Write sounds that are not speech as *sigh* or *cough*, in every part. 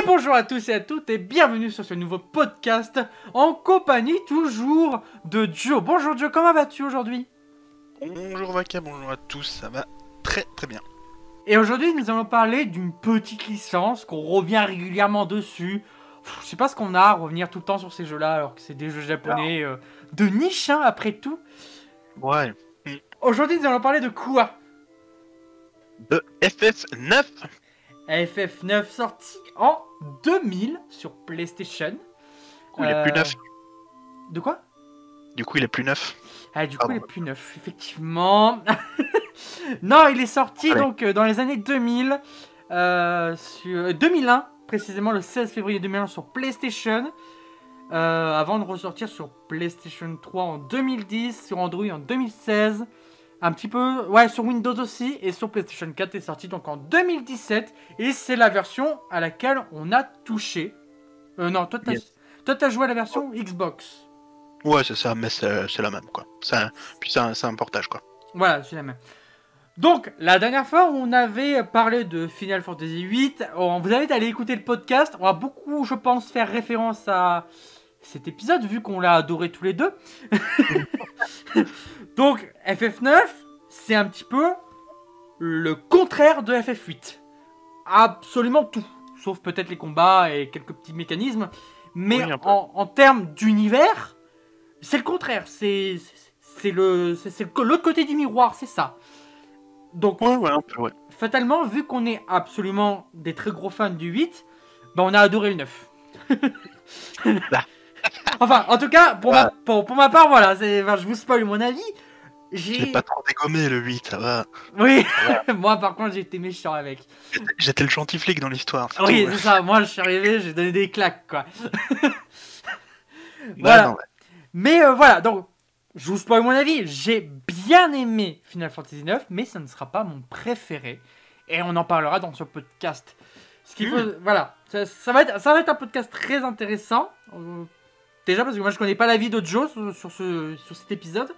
Et bonjour à tous et à toutes et bienvenue sur ce nouveau podcast en compagnie toujours de Joe. Bonjour Joe, comment vas-tu aujourd'hui? Bonjour Vaka, bonjour à tous, ça va très très bien. Et aujourd'hui nous allons parler d'une petite licence qu'on revient régulièrement dessus. Pff, Je sais pas ce qu'on a à revenir tout le temps sur ces jeux-là alors que c'est des jeux japonais euh, de niche hein, après tout. Ouais. Aujourd'hui nous allons parler de quoi? De FF9 FF9 sorti en 2000 sur PlayStation. Du coup, il est plus Euh, neuf. De quoi? Du coup, il est plus neuf. Ah, du coup, Pardon. il est plus neuf, effectivement. *laughs* non, il est sorti Allez. donc euh, dans les années 2000, euh, sur euh, 2001, précisément le 16 février 2001 sur PlayStation, euh, avant de ressortir sur PlayStation 3 en 2010, sur Android en 2016, un petit peu, ouais, sur Windows aussi, et sur PlayStation 4 est sorti donc en 2017, et c'est la version à laquelle on a touché. Euh, non, toi, t'as Yes. joué à la version Xbox. Ouais, c'est ça, mais c'est la même, quoi. Un- Puis c'est un, c'est un portage, quoi. Voilà, c'est la même. Donc, la dernière fois, on avait parlé de Final Fantasy VIII. On vous invite à aller écouter le podcast. On va beaucoup, je pense, faire référence à cet épisode, vu qu'on l'a adoré tous les deux. *laughs* Donc, FF9, c'est un petit peu le contraire de FF8. Absolument tout. Sauf peut-être les combats et quelques petits mécanismes. Mais Oui, en, en termes d'univers, c'est le contraire. C'est le l'autre côté du miroir, c'est ça. Donc Ouais, ouais, un peu, ouais. fatalement, vu qu'on est absolument des très gros fans du 8, ben on a adoré le 9. Bah. *laughs* enfin, en tout cas, pour, ma, pour, pour ma part, voilà, je vous spoil mon avis. J'ai pas trop dégommé le 8, ça va. Oui, *laughs* moi par contre, j'ai été méchant avec. J'étais- J'étais le gentil flic dans l'histoire. Oui, c'est ça, moi je suis arrivé, j'ai donné des claques, quoi. Ouais, *laughs* voilà. non, ouais. Mais euh, voilà, donc, je vous spoil mon avis. J'ai bien aimé Final Fantasy IX, mais ça ne sera pas mon préféré. Et on en parlera dans ce podcast. Ce qui Mm. faut, voilà, ça, ça va être, ça va être un podcast très intéressant. Euh, déjà parce que moi je connais pas l'avis de Joe sur, sur ce, sur cet épisode.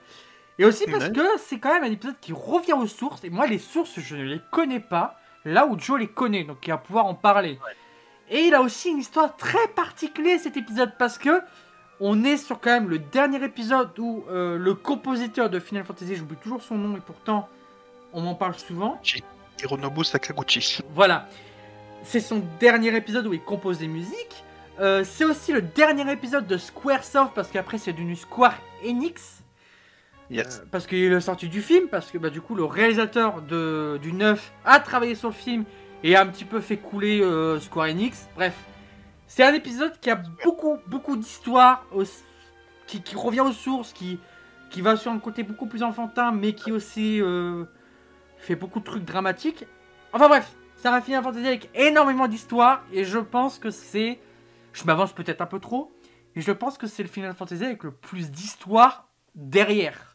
Et aussi parce que c'est quand même un épisode qui revient aux sources. Et moi, les sources, je ne les connais pas. Là où Joe les connaît, donc il va pouvoir en parler. Et il a aussi une histoire très particulière cet épisode parce que on est sur quand même le dernier épisode où euh, le compositeur de Final Fantasy, j'oublie toujours son nom et pourtant on m'en parle souvent. Hironobu Sakaguchi. Voilà, c'est son dernier épisode où il compose des musiques. Euh, c'est aussi le dernier épisode de Squaresoft parce qu'après c'est devenu Square Enix. Yes. Euh, parce qu'il est sorti du film, parce que bah, du coup le réalisateur de, du 9 a travaillé sur le film et a un petit peu fait couler euh, Square Enix. Bref, c'est un épisode qui a beaucoup, beaucoup d'histoire, au- qui, qui revient aux sources, qui, qui va sur un côté beaucoup plus enfantin, mais qui aussi euh, fait beaucoup de trucs dramatiques. Enfin bref, ça va finir Fantasy avec énormément d'histoire et je pense que c'est... Je m'avance peut-être un peu trop, mais je pense que c'est le Final Fantasy avec le plus d'histoire derrière.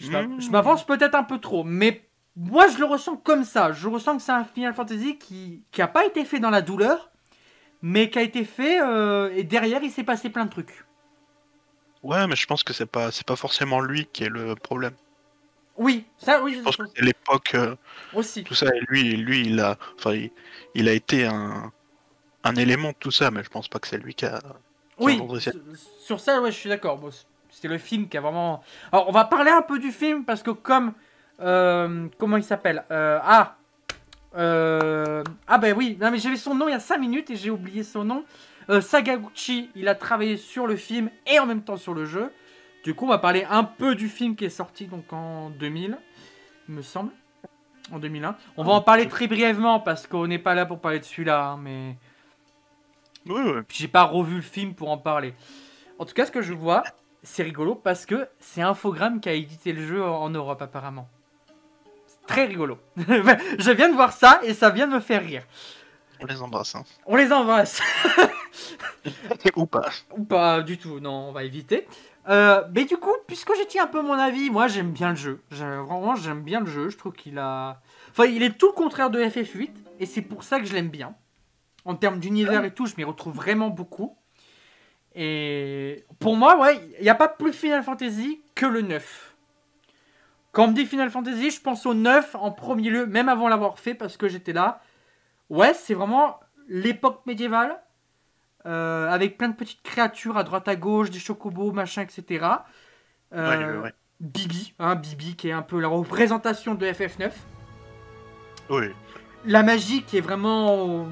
Je Mmh. je m'avance peut-être un peu trop, mais moi je le ressens comme ça. Je ressens que c'est un Final Fantasy qui qui a pas été fait dans la douleur, mais qui a été fait euh, et derrière il s'est passé plein de trucs. Ouais, mais je pense que c'est pas, c'est pas forcément lui qui est le problème. Oui, ça oui, Je pense que c'est l'époque, euh, aussi. tout ça, et lui, lui, il a, enfin, il, il a été un, un élément de tout ça, mais je pense pas que c'est lui qui a. Oui, engendré sur, ça, ouais, je suis d'accord. Bon, c'est le film qui a vraiment. Alors, on va parler un peu du film parce que comme euh, comment il s'appelle Euh, Ah, euh, ah ben oui. Non mais j'avais son nom il y a 5 minutes et j'ai oublié son nom. Sagaguchi, il a travaillé sur le film et en même temps sur le jeu. Du coup, on va parler un peu du film qui est sorti donc en 2000, il me semble, en 2001. On va en parler très brièvement parce qu'on n'est pas là pour parler de celui-là, hein, mais. Oui, oui. J'ai pas revu le film pour en parler. En tout cas, ce que je vois, c'est rigolo parce que c'est Infogrames qui a édité le jeu en Europe apparemment. C'est très rigolo. *laughs* je viens de voir ça et ça vient de me faire rire. On les embrasse, hein. On les embrasse. *laughs* Ou pas. Ou pas du tout, non, on va éviter. Euh, mais du coup, puisque j'ai dit un peu mon avis, moi j'aime bien le jeu. Vraiment, j'aime bien le jeu. Je trouve qu'il a. Enfin, il est tout le contraire de FF8 et c'est pour ça que je l'aime bien. En termes d'univers et tout, je m'y retrouve vraiment beaucoup. Et pour moi, ouais, il n'y a pas plus Final Fantasy que le 9. Quand on me dit Final Fantasy, je pense au 9 en premier lieu, même avant l'avoir fait, parce que j'étais là. Ouais, c'est vraiment l'époque médiévale, euh, avec plein de petites créatures à droite à gauche, des chocobos, machin, etc. Euh, Ouais, ouais, ouais. Bibi, hein, Bibi qui est un peu la représentation de FF9. Oui. La magie qui est vraiment au,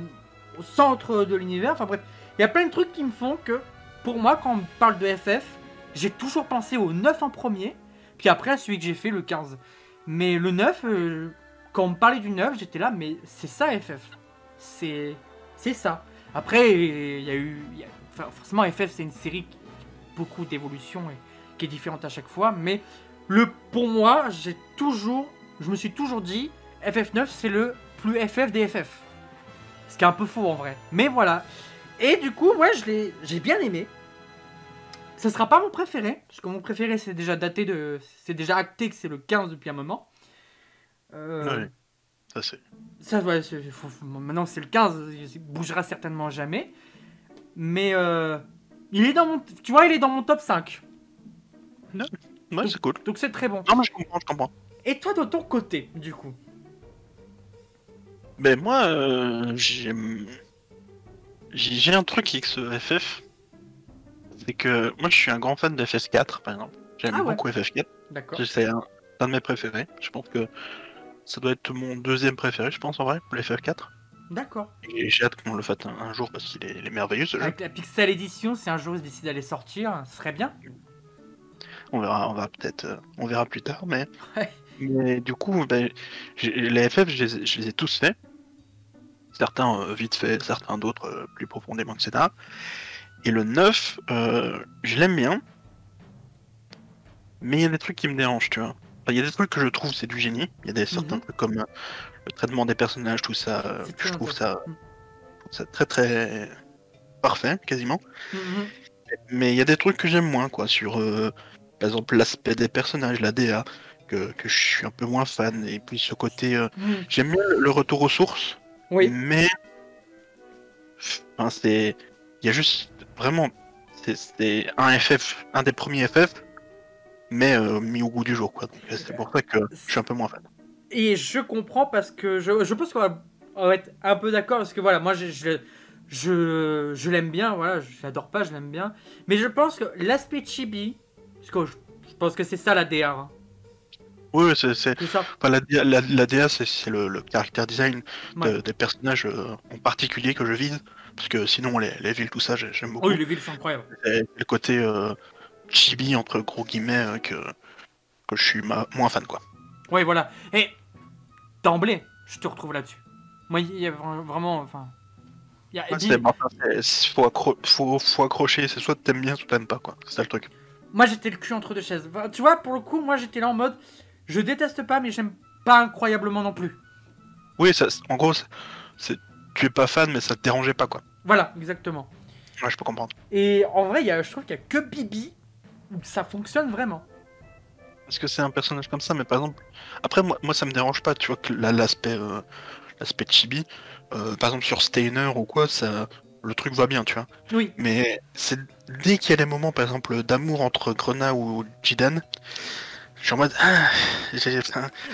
au centre de l'univers. Enfin bref, il y a plein de trucs qui me font que, pour moi, quand on parle de FF, j'ai toujours pensé au 9 en premier, puis après à celui que j'ai fait, le 15. Mais le 9, euh, quand on me parlait du 9, j'étais là, mais c'est ça FF. C'est c'est ça. Après, il y a eu. forcément, FF, c'est une série qui a beaucoup d'évolution et qui est différente à chaque fois, mais le, pour moi, j'ai toujours. Je me suis toujours dit, FF9, c'est le plus FF des FF. Ce qui est un peu faux en vrai. Mais voilà. Et du coup, ouais, je l'ai, j'ai bien aimé. Ce sera pas mon préféré, parce que mon préféré c'est déjà daté de, c'est déjà acté que c'est le 15 depuis un moment. Euh, Ouais. Ça, c'est. ça, ouais, faut- maintenant c'est le 15, il bougera certainement jamais. Mais euh, il est dans mon, tu vois, il est dans mon top 5. Ouais, c'est cool. Donc c'est très bon. Non, mais je comprends, je comprends. Et toi de ton côté, du coup? Ben moi, euh, j'ai j'ai un truc avec ce FF. C'est que moi, je suis un grand fan de FF4, par exemple. J'aime Ah ouais. beaucoup FF4. D'accord. C'est un, un de mes préférés. Je pense que ça doit être mon deuxième préféré, je pense, en vrai, le FF4. D'accord. Et j'ai hâte qu'on le fasse un, un jour parce qu'il est, il est merveilleux ce jeu. Avec la Pixel Edition, si un jour ils décident d'aller sortir, ce serait bien. On verra, on va peut-être, euh, on verra plus tard, mais, Ouais. mais du coup, ben, les FF, je les, ai- je les ai tous faits. Certains euh, vite fait, certains d'autres euh, plus profondément, etc. Et le 9, euh, je l'aime bien, mais il y a des trucs qui me dérangent, tu vois. Enfin, Il y a des trucs que je trouve c'est du génie. Il y a des certains Mhm. trucs comme le traitement des personnages, tout ça. C'est je trouve ça, très très parfait, quasiment. Mhm. Mais il y a des trucs que j'aime moins, quoi, sur euh, par exemple l'aspect des personnages, la DA, que, que je suis un peu moins fan. Et puis ce côté. euh, Mhm. j'aime bien le retour aux sources, Oui. mais. Enfin, c'est. Il y a juste. Vraiment. c'est- un FF, un des premiers FF, mais euh, mis au goût du jour, quoi. Donc euh, c'est pour ça que je suis un peu moins fan. Et je comprends parce que je, je pense qu'on va, on va être un peu d'accord parce que voilà, moi je, je, je, je l'aime bien, voilà, je l'adore pas, je l'aime bien. Mais je pense que l'aspect chibi, parce que je, je pense que c'est ça la DR, hein. Oui, c'est. ça. Enfin, la, DA, la, la DA, c'est le, le caractère design de- des personnages euh, en particulier que je vise. Parce que sinon, les, les villes, tout ça, j'ai- j'aime beaucoup. Oui, les villes sont incroyables. Et le côté euh, chibi, entre gros guillemets, euh, que, que je suis ma- moins fan, quoi. Oui, voilà. Et d'emblée, je te retrouve là-dessus. Moi, il y a vra- vraiment, enfin, il y a, Ouais, c'est- bon, faut, accro- faut, faut accrocher, c'est soit t'aimes bien, soit t'aimes pas, quoi. C'est ça le truc. Moi, j'étais le cul entre deux chaises. Tu vois, pour le coup, moi, j'étais là en mode, je déteste pas, mais j'aime pas incroyablement non plus. Oui, ça, en gros, c'est- tu es pas fan, mais ça te dérangeait pas, quoi. Voilà, exactement. Ouais, je peux comprendre. Et en vrai, il y a, je trouve qu'il y a que Bibi où ça fonctionne vraiment. Parce que c'est un personnage comme ça, mais par exemple, après, moi, moi ça me dérange pas, tu vois, que la- l'aspect euh, l'aspect chibi, euh, par exemple sur Steiner ou quoi, ça, le truc va bien, tu vois. Oui, Mais c'est dès qu'il y a des moments, par exemple, d'amour entre Grenat ou Jidan, je suis en mode. Ah, j'ai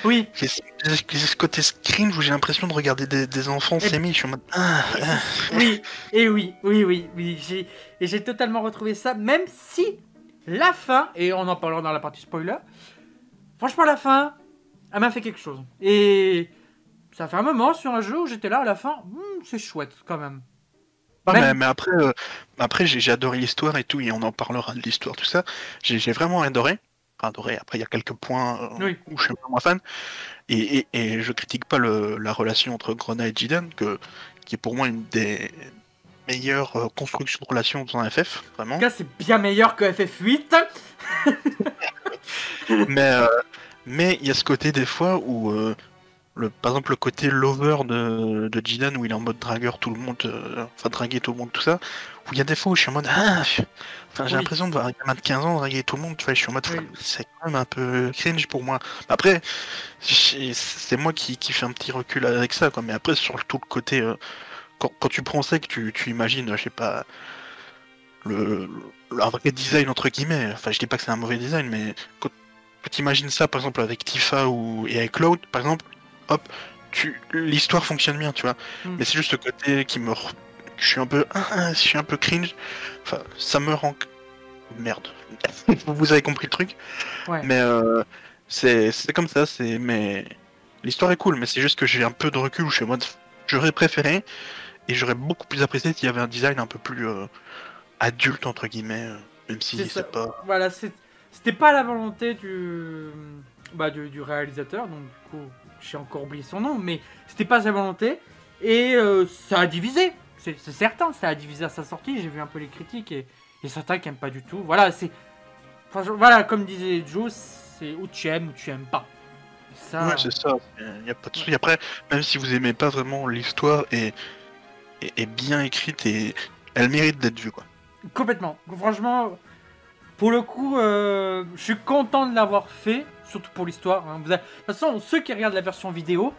oui. j'ai ce côté cringe où j'ai l'impression de regarder des, des enfants Et- s'aimer. Je suis en mode. Ah, ah. Oui, et oui, oui, oui, oui, j'ai, et j'ai totalement retrouvé ça, même si la fin, et on en parlera dans la partie spoiler, franchement, la fin, elle m'a fait quelque chose. Et ça fait un moment sur un jeu où j'étais là à la fin, hmm, c'est chouette quand même. Ah, Même- mais, mais après, euh, après j'ai adoré l'histoire et tout, et on en parlera de l'histoire, tout ça. J'ai vraiment adoré. Adoré. Après, il y a quelques points euh, Oui. où je suis un peu moins fan. Et, et, et je critique pas le, la relation entre Grenat et Jidan, que, qui est pour moi une des meilleures euh, constructions de relations dans un FF, vraiment. En tout cas, c'est bien meilleur que FF8. *laughs* mais euh, mais il y a ce côté des fois où, euh, le, par exemple, le côté lover de, de Jidan, où il est en mode dragueur tout le monde, euh, enfin draguer tout le monde, tout ça, où il y a des fois où je suis en mode ah, enfin j'ai Oui. l'impression de voir un gamin de 15 ans draguer tout le monde, tu vois, je suis en mode Oui. c'est quand même un peu cringe pour moi. Après, c'est moi qui, qui fais un petit recul avec ça, quoi, mais après sur le- tout le côté, euh, quand, quand tu prends ça, que tu, tu imagines, je sais pas, le, le- un vrai design entre guillemets, enfin je dis pas que c'est un mauvais design, mais quand, tu imagines ça par exemple avec Tifa ou et avec Cloud, par exemple, hop, l'histoire fonctionne bien, tu vois. Hmm. Mais c'est juste ce côté qui me. Je suis un peu. Je suis un peu cringe. Enfin, ça me rend. Merde. *laughs* Vous avez compris le truc Ouais. Mais euh, c'est comme ça, c'est. Mais. L'histoire est cool, mais c'est juste que j'ai un peu de recul où je suis en mode. J'aurais préféré. Et j'aurais beaucoup plus apprécié s'il y avait un design un peu plus. euh, adulte, entre guillemets. euh, Même si C'est pas. Voilà, c'était pas la volonté du, bah, du, du réalisateur, donc du coup, j'ai encore oublié son nom, mais c'était pas sa volonté, et euh, ça a divisé, c'est certain, ça a divisé à sa sortie, j'ai vu un peu les critiques, et, et certains qui aiment pas du tout. Voilà, c'est. enfin, voilà, comme disait Joe, c'est ou tu aimes ou tu aimes pas. Ça, Ouais, c'est ça. Il n'y a pas de souci. Après, même si vous aimez pas vraiment l'histoire est, est, est bien écrite et elle mérite d'être vue, quoi. Complètement. Franchement, pour le coup, euh, je suis content de l'avoir fait, surtout pour l'histoire. hein. Avez- De toute façon, ceux qui regardent la version vidéo,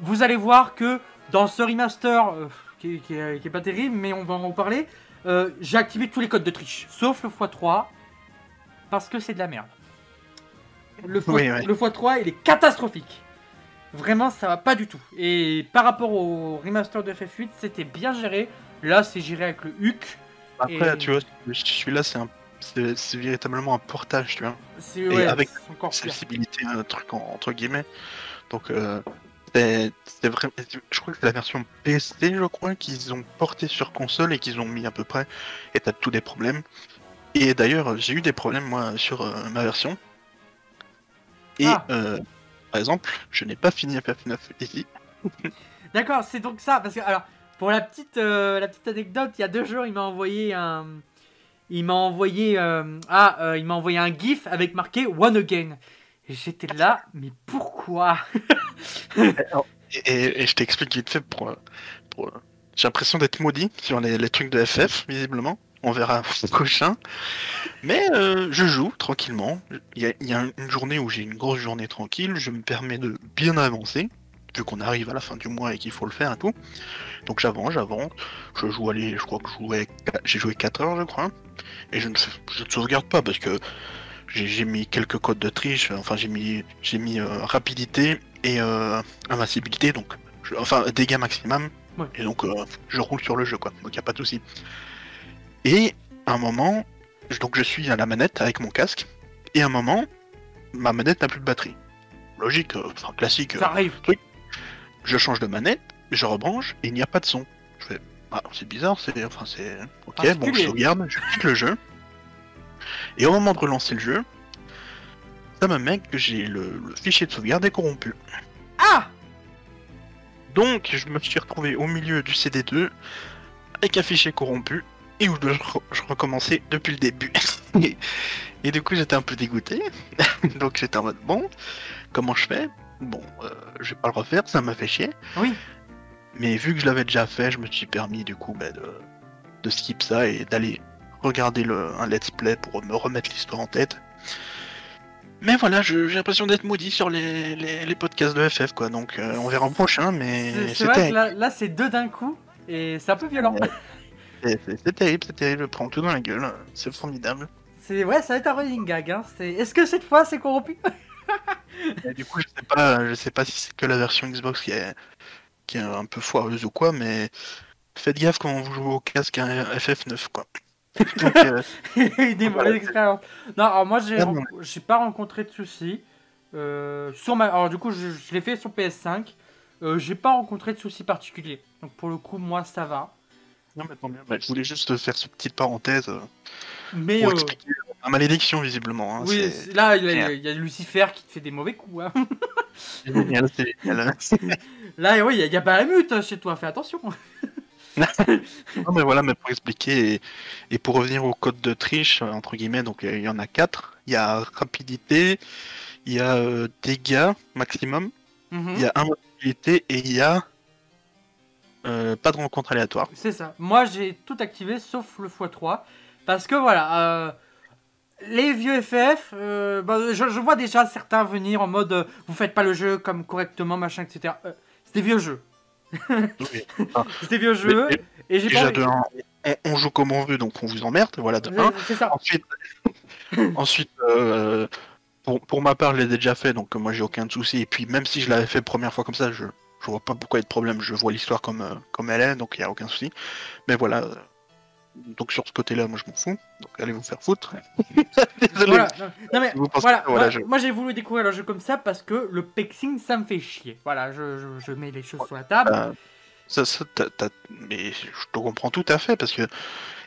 vous allez voir que dans ce remaster, euh, qui, qui est, qui est pas terrible, mais on va en reparler, euh, j'ai activé tous les codes de triche, sauf le x3, parce que c'est de la merde. Le, x- Oui, oui. le x3, il est catastrophique. Vraiment, ça va pas du tout. Et par rapport au remaster de FF8, c'était bien géré. Là, c'est géré avec le HUC. Après, Et- tu vois, celui-là, c'est un. C'est c'est véritablement un portage, tu vois. Ouais, avec pire. Accessibilité, un truc en- entre guillemets. Donc, euh, c'est c'est vrai. Je crois que c'est la version PC, je crois, qu'ils ont porté sur console et qu'ils ont mis à peu près. Et t'as tous des problèmes. Et d'ailleurs, j'ai eu des problèmes, moi, sur euh, ma version. Et, Ah. euh, par exemple, je n'ai pas fini FF9 ici. *laughs* D'accord, c'est donc ça. Parce que, alors, pour la petite, euh, la petite anecdote, il y a deux jours, il m'a envoyé un. Il m'a envoyé. euh, ah, il m'a envoyé un GIF avec marqué One Again. Et j'étais là, mais pourquoi? *laughs* Et, et- et je t'explique vite fait pour. pour, J'ai l'impression d'être maudit sur les, les trucs de FF, visiblement. On verra au *laughs* prochain. Mais euh, je joue tranquillement. Il y a, il y a une journée où j'ai une grosse journée tranquille. Je me permets de bien avancer, vu qu'on arrive à la fin du mois et qu'il faut le faire et tout. Donc j'avance, j'avance. Je joue, allez, je crois que je jouais, j'ai joué 4 heures, je crois. Et je ne, je ne sauvegarde pas parce que j'ai mis quelques codes de triche. Enfin, j'ai mis, j'ai mis euh, rapidité et euh, invincibilité, donc je- enfin dégâts maximum. Ouais. Et donc euh, je roule sur le jeu, quoi. Donc y a pas de souci. Et à un moment, je- donc je suis à la manette avec mon casque. Et à un moment, ma manette n'a plus de batterie. Logique, enfin classique. Ça arrive. je change de manette, je rebranche et il n'y a pas de son. Je fais, ah, c'est bizarre, c'est, enfin c'est, ok, bon, Particulier. je sauvegarde, je quitte le jeu. Et au moment de relancer le jeu, ça me met que j'ai le, le fichier de sauvegarde est corrompu. Ah Donc, je me suis retrouvé au milieu du CD2 avec un fichier corrompu et où je, re- je recommençais depuis le début. *laughs* et, et du coup, j'étais un peu dégoûté. *laughs* Donc, j'étais en mode bon, comment je fais? Bon, euh, je vais pas le refaire, ça m'a fait chier. Oui. Mais vu que je l'avais déjà fait, je me suis permis du coup bah, de, de skip ça et d'aller regarder le, un let's play pour me remettre l'histoire en tête. Mais voilà, j'ai l'impression d'être maudit sur les, les, les podcasts de FF quoi, donc euh, on verra au prochain, mais C'est- vrai que là, là, c'est deux d'un coup. Et c'est un peu violent. C'est- terrible, c'est terrible, je prends tout dans la gueule, c'est formidable. C'est ouais, ça va être un running gag. Hein. Est-ce que cette fois c'est corrompu? *laughs* Et du coup, je sais pas, je sais pas si c'est que la version Xbox qui est, qui est un peu foireuse ou quoi, mais faites gaffe quand vous jouez au casque un FF9 quoi. Donc, euh, *laughs* Des mauvaises expériences. Non, alors moi j'ai pas rencontré de soucis. Euh, sur ma... Alors du coup je, je l'ai fait sur PS5. Euh, j'ai pas rencontré de soucis particuliers. Donc pour le coup moi ça va. Non, mais tant mieux. Bah, je voulais juste faire cette petite parenthèse euh, Mais pour expliquer la malédiction, visiblement. hein, oui, là il y, a, il y a Lucifer qui te fait des mauvais coups. hein. *laughs* génial, c'est génial. *laughs* Là oui, il y a, a Bahamut chez toi, fais attention. *laughs* non, mais voilà, mais pour expliquer et, et pour revenir au code de triche, entre guillemets, donc euh, il y en a quatre. Il y a rapidité, il y a euh, dégâts maximum, Mhm. il y a invincibilité et il y a euh, pas de rencontre aléatoire. C'est ça. Moi, j'ai tout activé sauf le x3. Parce que voilà, euh, les vieux FF, bah, je, je vois déjà certains venir en mode vous faites pas le jeu comme correctement, machin, etc. C'est des vieux jeux. Oui. *laughs* C'est des vieux. Mais- Et j'ai pas. de on, on joue comme on veut, donc on vous emmerde, voilà de ça. Ensuite, *laughs* ensuite euh, pour, pour ma part, je l'ai déjà fait, donc moi j'ai aucun souci. Et puis même si je l'avais fait première fois comme ça, je, je vois pas pourquoi il y a de problème. Je vois l'histoire comme, euh, comme elle est, donc il n'y a aucun souci. Mais voilà. Donc sur ce côté-là, moi je m'en fous. Donc allez vous faire foutre. *laughs* Désolé. Voilà. Non mais Vous pensez voilà, que, voilà, moi, je- moi, j'ai voulu découvrir le jeu comme ça parce que le pexing ça me fait chier. Voilà, je, je- je mets les choses sur la table. Euh, ça, ça, mais je te comprends tout à fait parce que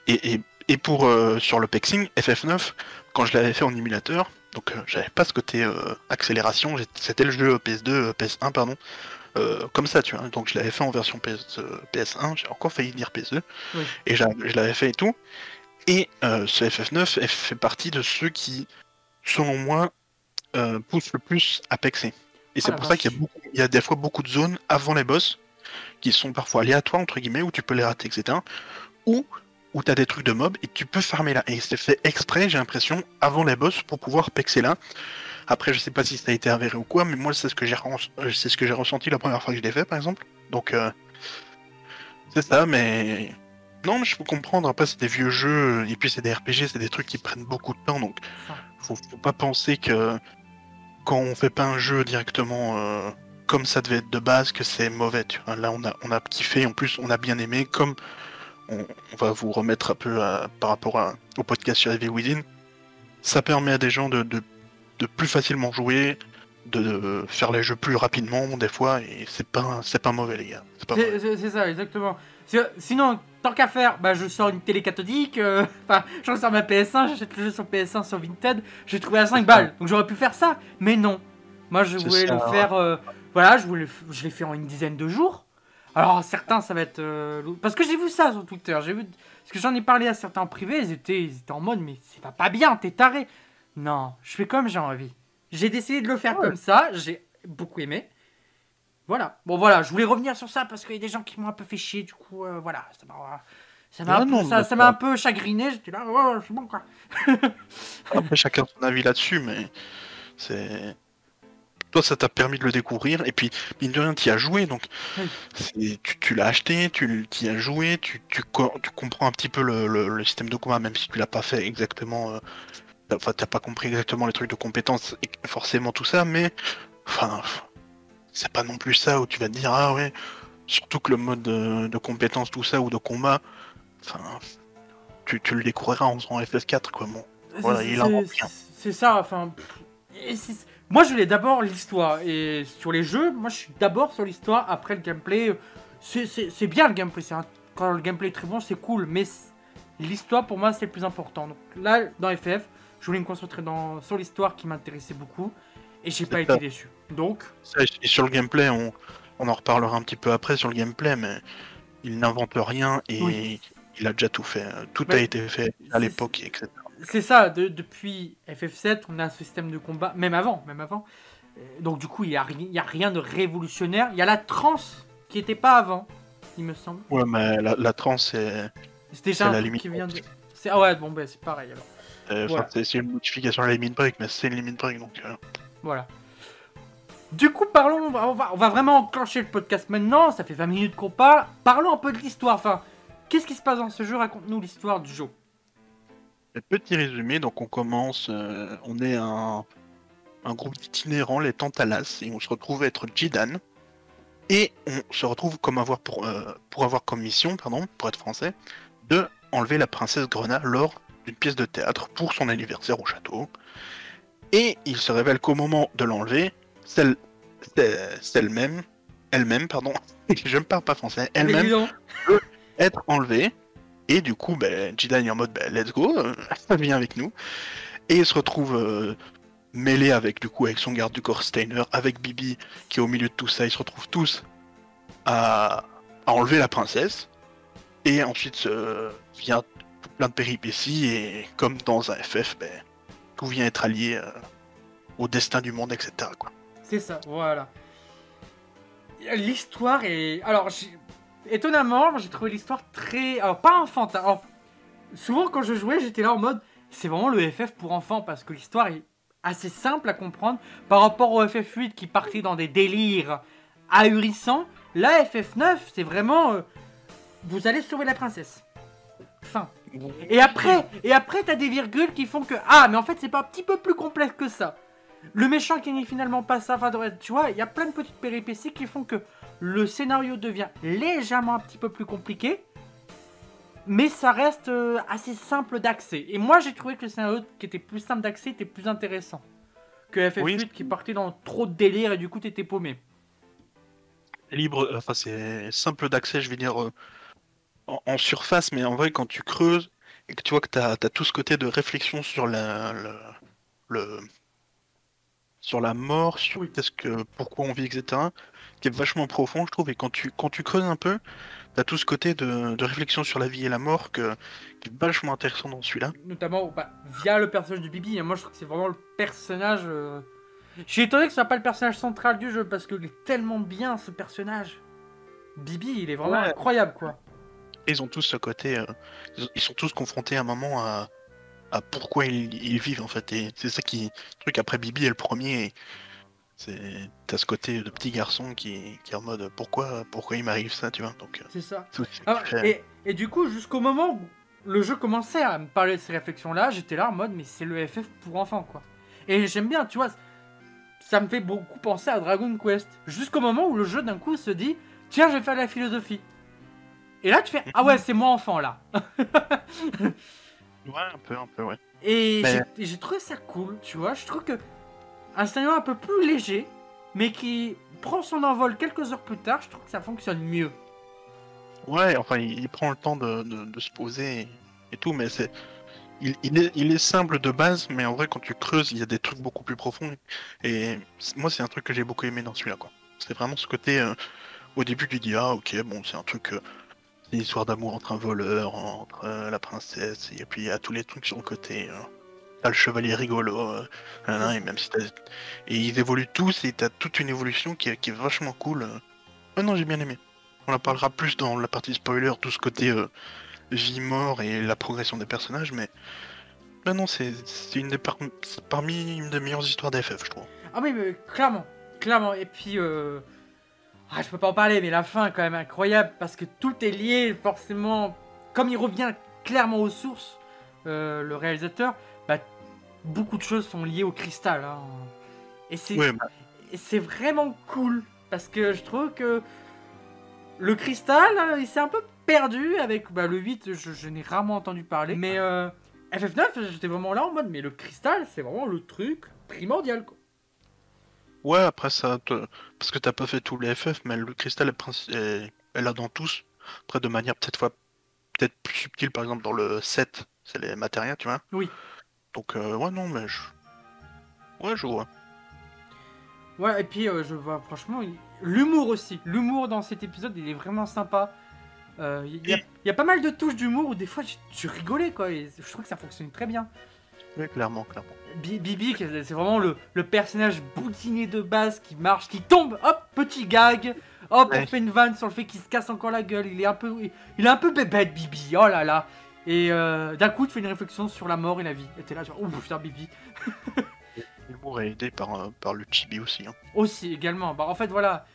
et, et, et pour euh, sur le pexing FF9 quand je l'avais fait en émulateur donc euh, j'avais pas ce côté euh, accélération c'était le jeu PS2 euh, PS1 pardon euh, comme ça tu vois. Donc je l'avais fait en version PS, euh, PS1 j'ai encore failli dire PS2 Oui. et je l'avais fait et tout. Et euh, ce FF9 elle fait partie de ceux qui selon moi euh, poussent le plus à pexer et c'est la pour ça qu'il y y a des fois beaucoup de zones avant les boss qui sont parfois aléatoires entre guillemets où tu peux les rater etc ou où tu as des trucs de mob et tu peux farmer là. Et c'est fait exprès j'ai l'impression avant les boss pour pouvoir pexer là après je sais pas si ça a été avéré ou quoi mais moi c'est ce que j'ai euh, c'est ce que j'ai ressenti la première fois que je l'ai fait par exemple donc euh, c'est ça mais non mais je peux comprendre après c'est des vieux jeux et puis c'est des RPG c'est des trucs qui prennent beaucoup de temps donc faut, faut pas penser que quand on fait pas un jeu directement euh, comme ça devait être de base que c'est mauvais. Tu vois. Là, on a, on a kiffé, en plus, on a bien aimé, comme on, on va vous remettre un peu à- par rapport à- au podcast sur Evil Within. Ça permet à des gens de, de, de plus facilement jouer, de, de faire les jeux plus rapidement, des fois, et c'est pas, c'est pas mauvais, les gars. C'est pas C'est mauvais. c'est- c'est ça, exactement. Sinon, tant qu'à faire, bah, je sors une télé cathodique, euh, *laughs* enfin, je ressors ma PS1, j'achète le jeu sur PS1 sur Vinted, j'ai trouvé à 5 C'est balles. Donc j'aurais pu faire ça, mais non. Moi, je C'est voulais ça, le faire, euh, voilà, je, voulais, je l'ai fait en une dizaine de jours. Alors, certains, ça va être. euh, parce que j'ai vu ça sur Twitter, j'ai vu. Parce que j'en ai parlé à certains en privé, ils étaient, ils étaient en mode, mais c'est pas, pas bien, t'es taré. Non, je fais comme j'ai envie. J'ai décidé de le faire Ouais. comme ça, j'ai beaucoup aimé. Voilà. Bon, voilà, je voulais revenir sur ça parce qu'il y a des gens qui m'ont un peu fait chier, du coup, euh, voilà. Ça m'a ça m'a Ah un, peu- un chagriné, j'étais là, ouais, c'est bon, quoi. *laughs* Après, chacun son avis là-dessus, mais c'est. Toi, ça t'a permis de le découvrir, et puis, mine de rien, tu as joué, donc Oui. tu, tu l'as acheté, tu y as joué, tu, tu, co- tu comprends un petit peu le, le- le système de combat, même si tu l'as pas fait exactement. euh, t'as- Enfin, t'as pas compris exactement les trucs de compétences, et forcément tout ça, mais. Enfin. C'est pas non plus ça où tu vas te dire, ah ouais, surtout que le mode de, de compétences, tout ça, ou de combat, enfin. Tu, tu le découvriras en faisant FF4, quoi, bon. Voilà, il c'est- ça, enfin. Moi, je voulais d'abord l'histoire. Et sur les jeux, moi, je suis d'abord sur l'histoire, après le gameplay. C'est- bien le gameplay. un- Quand le gameplay est très bon, c'est cool. Mais l'histoire, pour moi, c'est le plus important. Donc là, dans FF, je voulais me concentrer dans... sur l'histoire qui m'intéressait beaucoup. Et j'ai pas été déçu. Donc, et sur le gameplay, on, on en reparlera un petit peu après sur le gameplay, mais il n'invente rien et Oui. il a déjà tout fait. Tout Mais a été fait à l'époque, etc. c'est ça. de- depuis FF7, on a un système de combat. Même avant, même avant. Euh, Donc, du coup, il n'y a, rien de révolutionnaire. Il y a la transe qui n'était pas avant, il me semble. Ouais, mais la, la trans, c'est C'est déjà la limite qui vient de. break. C'est... Ah ouais, bon, bah c'est pareil alors. Euh, Voilà. c'est- une modification à la limit break, mais c'est une limit break, donc... euh, Voilà. Du coup, parlons. On va, on va- on va vraiment enclencher le podcast maintenant. Ça fait 20 minutes qu'on parle. Parlons un peu de l'histoire. Enfin, qu'est-ce qui se passe dans ce jeu? Raconte-nous l'histoire du jeu. Petit résumé, donc on commence, euh, on est un, un groupe d'itinérants, les Tantalas, et on se retrouve à être Jidan, et on se retrouve comme avoir pour, euh, pour avoir comme mission, pardon, pour être français, de enlever la princesse Grenat lors d'une pièce de théâtre pour son anniversaire au château. Et il se révèle qu'au moment de l'enlever, celle, celle-même, elle-même, pardon, *laughs* je ne parle pas français, Mais elle-même donc. être enlevé. Et du coup, ben, Jidan est en mode ben, let's go, euh, *laughs* viens avec nous. Et il se retrouve euh, mêlé avec du coup avec son garde du corps Steiner, avec Bibi qui est au milieu de tout ça. Ils se retrouvent tous à, à enlever la princesse. Et ensuite euh, vient plein de péripéties et comme dans un FF, ben, tout vient être allié euh, au destin du monde, etc. C'est ça, voilà. L'histoire est. Alors, étonnamment, j'ai trouvé l'histoire très. Alors, pas enfantin. Souvent, quand je jouais, j'étais là en mode. C'est vraiment le FF pour enfants parce que l'histoire est assez simple à comprendre par rapport au FF8 qui partait dans des délires ahurissants. Là, FF9, c'est vraiment. euh, vous allez sauver la princesse. Fin. Et après, et après, t'as des virgules qui font que ah, mais en fait, c'est pas un petit peu plus complexe que ça. Le méchant qui n'est finalement pas ça, enfin, tu vois, il y a plein de petites péripéties qui font que le scénario devient légèrement un petit peu plus compliqué, mais ça reste euh, assez simple d'accès. Et moi, j'ai trouvé que le scénario qui était plus simple d'accès était plus intéressant que FF8 Oui. qui partait dans trop de délire et du coup, t'étais paumé. libre, enfin c'est simple d'accès, je vais dire, euh, en, en surface, mais en vrai, quand tu creuses et que tu vois que tu as, tout ce côté de réflexion sur la, le, le- sur la mort, sur Oui. que, pourquoi on vit, etc., qui est vachement profond, je trouve, et quand tu, quand tu creuses un peu, tu as tout ce côté de, de réflexion sur la vie et la mort que, qui est vachement intéressant dans celui-là. Notamment bah, via le personnage de Bibi. Et moi, je trouve que c'est vraiment le personnage. euh, Je suis étonné que ce soit pas le personnage central du jeu parce qu'il est tellement bien ce personnage. Bibi, il est vraiment Ouais. incroyable quoi. Ils ont tous ce côté, euh, ils- sont tous confrontés à un moment à, à pourquoi ils, ils vivent en fait. Et c'est ça qui, le truc après Bibi est le premier. C'est, t'as ce côté de petit garçon qui, qui est en mode pourquoi, pourquoi il m'arrive ça, tu vois. Donc, euh, C'est ça. Ah, et, et du coup, jusqu'au moment où le jeu commençait à me parler de ces réflexions-là, j'étais là en mode, mais c'est le FF pour enfants, quoi. Et j'aime bien, tu vois, ça me fait beaucoup penser à Dragon Quest. Jusqu'au moment où le jeu, d'un coup, se dit, tiens, je vais faire de la philosophie. Et là, tu fais, ah ouais, c'est moi enfant, là. *laughs* Ouais, un peu, un peu, ouais. Et Mais- j'ai- et j'ai trouvé ça cool, tu vois. Je trouve que un scénario un peu plus léger, mais qui prend son envol quelques heures plus tard, je trouve que ça fonctionne mieux. Ouais, enfin, il, il prend le temps de, de- de se poser et, et tout, mais c'est. Il, il est, il est simple de base, mais en vrai, quand tu creuses, il y a des trucs beaucoup plus profonds. Et moi, c'est un truc que j'ai beaucoup aimé dans celui-là, quoi. C'est vraiment ce côté. euh, au début, tu dis, ah, ok, bon, c'est un truc. euh, histoire d'amour entre un voleur, entre euh, la princesse, et puis il y a tous les trucs sur le côté. euh, T'as le chevalier rigolo, euh, et même si t'as- Et ils évoluent tous, et t'as toute une évolution qui est, vachement cool. Ouais, non, j'ai bien aimé. On en parlera plus dans la partie spoiler, tout ce côté euh, vie-mort et la progression des personnages, mais là non, c'est une des parmi une des meilleures histoires d'FF, je trouve. Ah oui, mais clairement, clairement. Et puis, euh... ah, je peux pas en parler, mais la fin est quand même incroyable parce que tout est lié forcément. Comme il revient clairement aux sources, euh, le réalisateur, bah, beaucoup de choses sont liées au cristal. hein. Et c'est Ouais, bah, et c'est vraiment cool parce que je trouve que le cristal, euh, il s'est un peu perdu avec bah, le 8, je, je n'ai rarement entendu parler. Mais euh, FF9, j'étais vraiment là en mode, mais le cristal, c'est vraiment le truc primordial. Quoi. Ouais, après ça, te- parce que t'as pas fait tous les FF, mais le cristal est, est là dans tous. Après, de manière peut-être fois peut-être plus subtile, par exemple dans le 7, c'est les matérias, tu vois. Oui. Donc, euh, ouais, non, mais je. Ouais, je vois. Ouais, et puis euh, je vois franchement, l'humour aussi. L'humour dans cet épisode, il est vraiment sympa. Euh, Il y, a- y a pas mal de touches d'humour où des fois tu rigolais quoi. Et je trouve que ça fonctionne très bien. Oui, clairement, clairement. Bi- Bibi, c'est vraiment le, le personnage boutiné de base qui marche, qui tombe, hop, petit gag, hop, on Ouais. fait une vanne sur le fait qu'il se casse encore la gueule, il est un peu, il est un peu bébête Bibi, oh là là. Et euh, d'un coup, tu fais une réflexion sur la mort et la vie. Et t'es là, genre, oh putain, Bibi. *laughs* L'humour est aidé par, euh, par le chibi aussi. Hein. Aussi, également. Bah, en fait, voilà.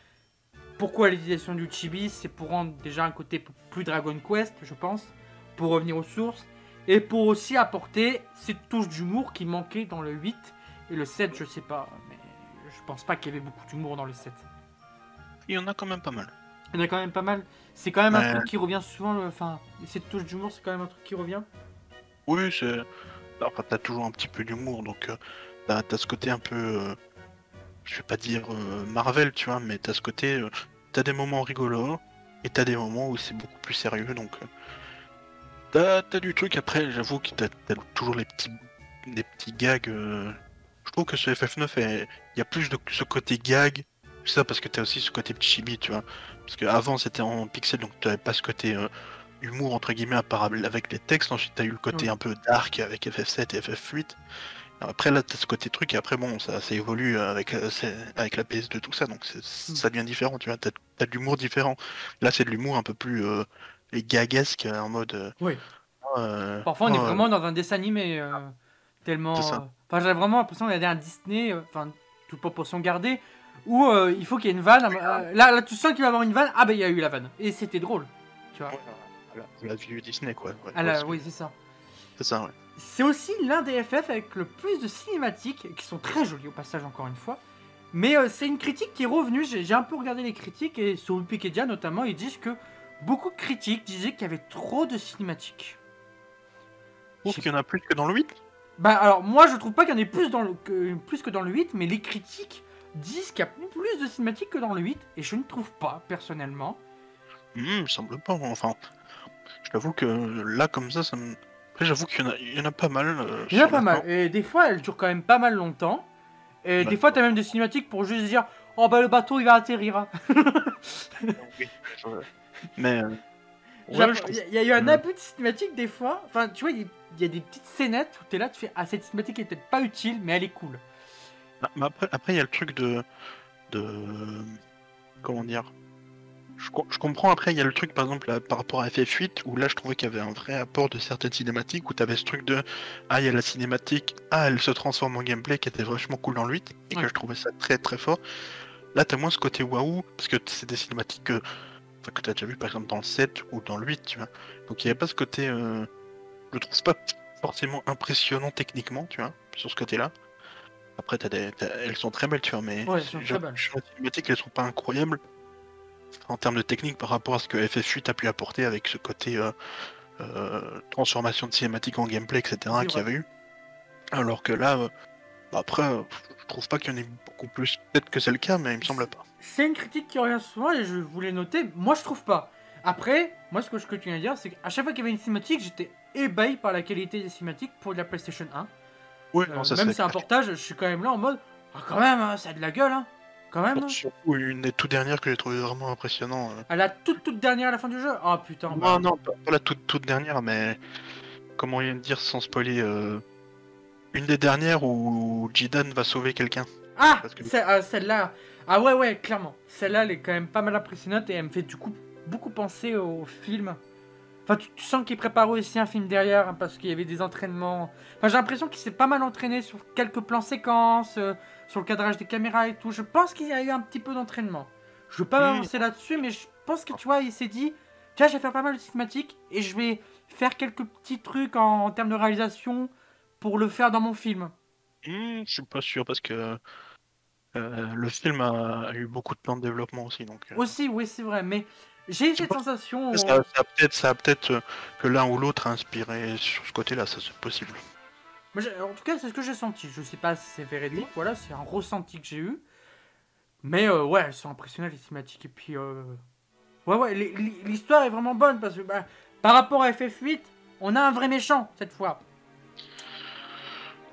Pourquoi l'utilisation du chibi? C'est pour rendre déjà un côté plus Dragon Quest, je pense. Pour revenir aux sources. Et pour aussi apporter cette touche d'humour qui manquait dans le 8. Et le 7, je sais pas. Mais je pense pas qu'il y avait beaucoup d'humour dans le 7. Il y en a quand même pas mal. Il y en a quand même pas mal. C'est quand même un truc qui revient souvent. le- Enfin, cette touche d'humour, c'est quand même un truc qui revient. Oui, c'est. Enfin, t'as toujours un petit peu d'humour, donc euh, t'as t'as ce côté un peu. euh, Je vais pas dire euh, Marvel, tu vois, mais t'as ce côté. euh, t'as des moments rigolos et t'as des moments où c'est beaucoup plus sérieux, donc. T'as du truc. Après, j'avoue que t'as toujours les petits, des petits gags. euh, Je trouve que ce FF9, est- il y a plus de ce côté gag. C'est ça parce que t'as aussi ce côté petit chibi, tu vois. Parce qu'avant c'était en pixel, donc t'avais pas ce côté euh, humour entre guillemets part avec les textes. Ensuite t'as eu le côté un peu dark avec FF7 et FF8. Après là t'as ce côté truc et après bon ça, ça évolue avec, euh, c'est- avec la PS2 tout ça donc c'est- ça devient différent tu vois t'as as de l'humour différent là c'est de l'humour un peu plus euh, les gaguesque en mode euh, Oui. euh, Parfois, on est oh, vraiment dans un dessin animé. euh, tellement. C'est ça. euh, Enfin, j'avais vraiment l'impression y avait un Disney, euh, enfin, toute proportion gardée, où euh, il faut qu'il y ait une vanne. euh, là, là, tu sens qu'il va y avoir une vanne. Ah, ben, il y a eu la vanne. Et c'était drôle. Tu vois. ouais, la, vieux Disney quoi ouais, Ah, là, parce que- oui, c'est ça. c'est ça ouais C'est aussi l'un des FF avec le plus de cinématiques, qui sont très jolies au passage, encore une fois. Mais euh, c'est une critique qui est revenue. J'ai j'ai un peu regardé les critiques et sur Wikipédia notamment, ils disent que beaucoup de critiques disaient qu'il y avait trop de cinématiques. Trouve qu'il y en a plus que dans le 8. Bah alors moi je trouve pas qu'il y en ait plus, dans le, que, plus que dans le 8, mais les critiques disent qu'il y a plus de cinématiques que dans le 8, et je ne trouve pas personnellement. Hmm, il me semble pas. Enfin, je t'avoue que là, comme ça, ça me. Après, j'avoue qu'il y, en a- il y en a pas mal. euh, Il y en a pas mal, et des fois elles durent quand même pas mal longtemps. Et des fois t'as même des cinématiques pour juste dire Oh bah le bateau il va atterrir. hein. Oui, je- Mais. euh, ouais, Il y, a eu un abus de cinématique des fois. Enfin, tu vois, il y, a- il y a des petites scénettes où t'es là, tu fais Ah, cette cinématique est peut-être pas utile, mais elle est cool. Ah, mais après, après, il y a le truc de. de... Comment dire je, co- je comprends après, il y a le truc par exemple là, par rapport à FF8 où là je trouvais qu'il y avait un vrai apport de certaines cinématiques où tu avais ce truc de Ah, il y a la cinématique, ah, elle se transforme en gameplay qui était vachement cool dans le 8 et Ouais. que je trouvais ça très très fort. Là, t'as moins ce côté waouh parce que c'est des cinématiques que, enfin, que tu as déjà vu par exemple dans le 7 ou dans le 8, tu vois. Donc il n'y avait pas ce côté. euh, Je le trouve pas forcément impressionnant techniquement, tu vois, sur ce côté-là. Après, t'as des... elles sont très belles, tu vois, mais Ouais, je- très belles. sur les cinématiques, elles sont pas incroyables en termes de technique par rapport à ce que FF8 a pu apporter avec ce côté euh, euh, transformation de cinématique en gameplay, etc. Qu'il y avait eu. Alors que là, bah après, je trouve pas qu'il y en ait beaucoup plus. Peut-être que c'est le cas, mais il me semble pas. C'est une critique qui revient souvent et je voulais noter. Moi, je trouve pas. Après, moi, ce que je continue à dire, c'est qu'à chaque fois qu'il y avait une cinématique, j'étais ébahi par la qualité des cinématiques pour de la PlayStation 1. Oui, Euh, non, ça même si c'est un portage, je suis quand même là en mode Ah, quand même, hein, ça a de la gueule, hein. Quand même. hein. Surtout une des tout dernières que j'ai trouvé vraiment impressionnant. euh. À la toute toute dernière à la fin du jeu? Oh putain. Non, bah. non, pas la toute, toute dernière, mais comment dire sans spoiler euh, Une des dernières où Jidan va sauver quelqu'un. Ah, que- ah, celle-là. Ah ouais, ouais, clairement. Celle-là, elle est quand même pas mal impressionnante et elle me fait du coup beaucoup penser au film. Enfin, tu, tu sens qu'il préparait aussi un film derrière hein, parce qu'il y avait des entraînements. Enfin, j'ai l'impression qu'il s'est pas mal entraîné sur quelques plans séquences, euh, sur le cadrage des caméras et tout. Je pense qu'il y a eu un petit peu d'entraînement. Je veux pas m'avancer là-dessus, mais je pense que tu vois, il s'est dit Tiens, je vais faire pas mal de cinématiques et je vais faire quelques petits trucs en, en termes de réalisation pour le faire dans mon film. Hmm, je suis pas sûr parce que euh, le film a, eu beaucoup de plans de développement aussi, donc. euh, Aussi, oui, c'est vrai, mais j'ai cette sensation. Ça, ça a peut-être, ça peut-être euh, que l'un ou l'autre a inspiré sur ce côté-là, ça c'est possible. j'ai- en tout cas, c'est ce que j'ai senti. Je sais pas si c'est véridique, voilà, c'est un ressenti que j'ai eu. Mais euh, ouais, elles sont impressionnantes les cinématiques. Et puis, ouais, ouais, l'histoire est vraiment bonne parce que bah, par rapport à FF8, on a un vrai méchant cette fois.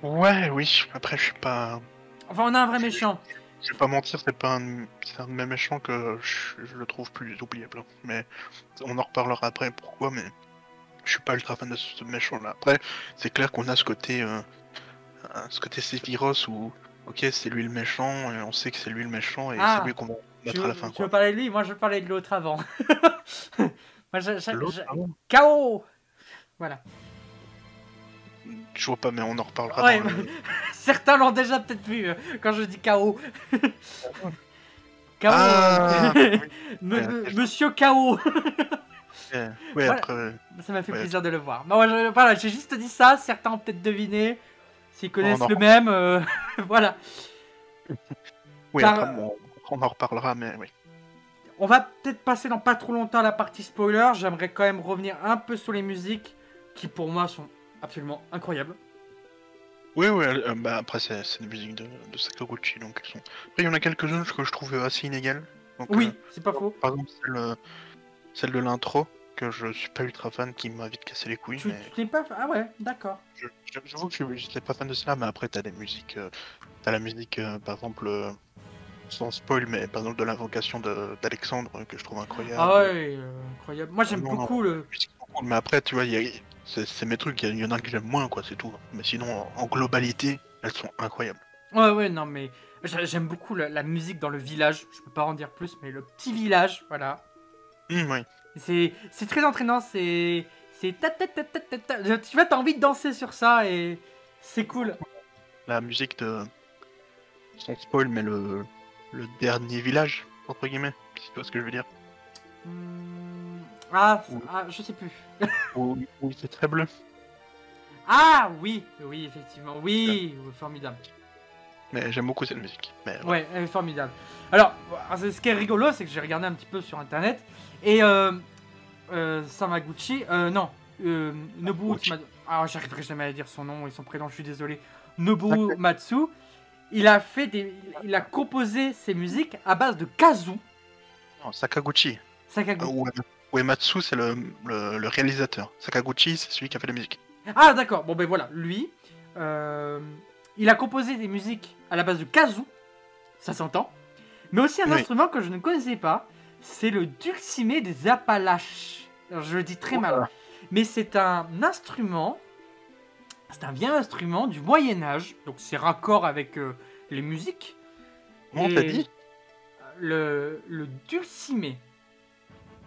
Ouais, oui. Après, je suis pas, Enfin, on a un vrai méchant. je vais pas mentir, c'est pas un, c'est un de mes méchants que je, je le trouve plus oubliable. Mais on en reparlera après. Pourquoi Mais je suis pas ultra fan de ce méchant-là. Après, c'est clair qu'on a ce côté, euh, ce côté Sephiroth où, ok, c'est lui le méchant, et on sait que c'est lui le méchant, et Ah. c'est lui qu'on va mettre à la fin. tu Quoi. veux parler de lui? Moi, je veux parler de l'autre avant. *laughs* moi, je, je- L'autre, je- ah bon KO Voilà. Je vois pas, mais on en reparlera. Ouais, dans le- Certains l'ont déjà peut-être vu euh, quand je dis KO. *laughs* KO. Ah, euh, *laughs* oui. Monsieur KO. *laughs* Ouais, ouais, Voilà. après, Ça m'a fait Ouais. plaisir de le voir. Je- voilà, j'ai juste dit ça. Certains ont peut-être deviné. S'ils connaissent en le même, euh, voilà. oui, Par- après, bon, on en reparlera, mais oui. On va peut-être passer dans pas trop longtemps à la partie spoiler. J'aimerais quand même revenir un peu sur les musiques qui, pour moi, sont absolument incroyables. Oui, oui, euh, bah après, c'est c'est une musique de, de Sakaguchi, donc elles sont... Après, il y en a quelques-unes que je trouve assez inégales. Donc, Oui, euh, c'est pas faux. par exemple, celle, euh, celle de l'intro, que je suis pas ultra fan, qui m'a vite cassé les couilles, Tu mais tu pas. Ah ouais, d'accord. j'avoue que je n'étais pas fan de cela, mais après, t'as des musiques... euh, t'as la musique, par exemple, sans spoil, mais par exemple de l'invocation de- d'Alexandre, que je trouve incroyable. Ah ouais, incroyable. Moi, j'aime non. beaucoup le. Musiques mais après, tu vois, il y a- c'est mes trucs, il y, en a que j'aime moins, quoi, c'est tout. Mais sinon, en, en globalité, elles sont incroyables. Ouais, ouais, non, mais j'a- j'aime beaucoup la, la musique dans le village. Je peux pas en dire plus, mais le petit village, voilà. Hum, oui. C'est c'est très entraînant. C'est. C'est. ta- ta- ta- ta- ta- ta- Tu vois, t'as envie de danser sur ça et. C'est cool. la musique de. Sans spoil, mais le, le dernier village, entre guillemets, si tu vois ce que je veux dire. Hmm, Ah, Oui. ah, je sais plus. Où c'est très bleu. Ah oui, oui, effectivement. Oui, oui, formidable. Mais j'aime beaucoup cette musique. Mais, Ouais, elle est formidable. Alors, ce qui est rigolo, c'est que j'ai regardé un petit peu sur internet et euh, euh, Samaguchi, euh, non, euh, Nobu. Utsuma- ah, j'arriverai jamais à dire son nom et son prénom, je suis désolé. Nobu Matsu, il a fait des, il a composé ses musiques à base de kazoo. non, Sakaguchi. Sakaguchi. Ou Uematsu, c'est le, le, le réalisateur. Sakaguchi, c'est celui qui a fait la musique. Ah d'accord, bon ben voilà, lui, euh, il a composé des musiques à la base de kazoo, ça s'entend, mais aussi un Oui. instrument que je ne connaissais pas, c'est le dulcimer des Appalaches. Alors, je le dis très mal, mais c'est un instrument, c'est un vieil instrument du Moyen Âge, donc c'est raccord avec euh, les musiques. Et t'as dit? le, le dulcimer.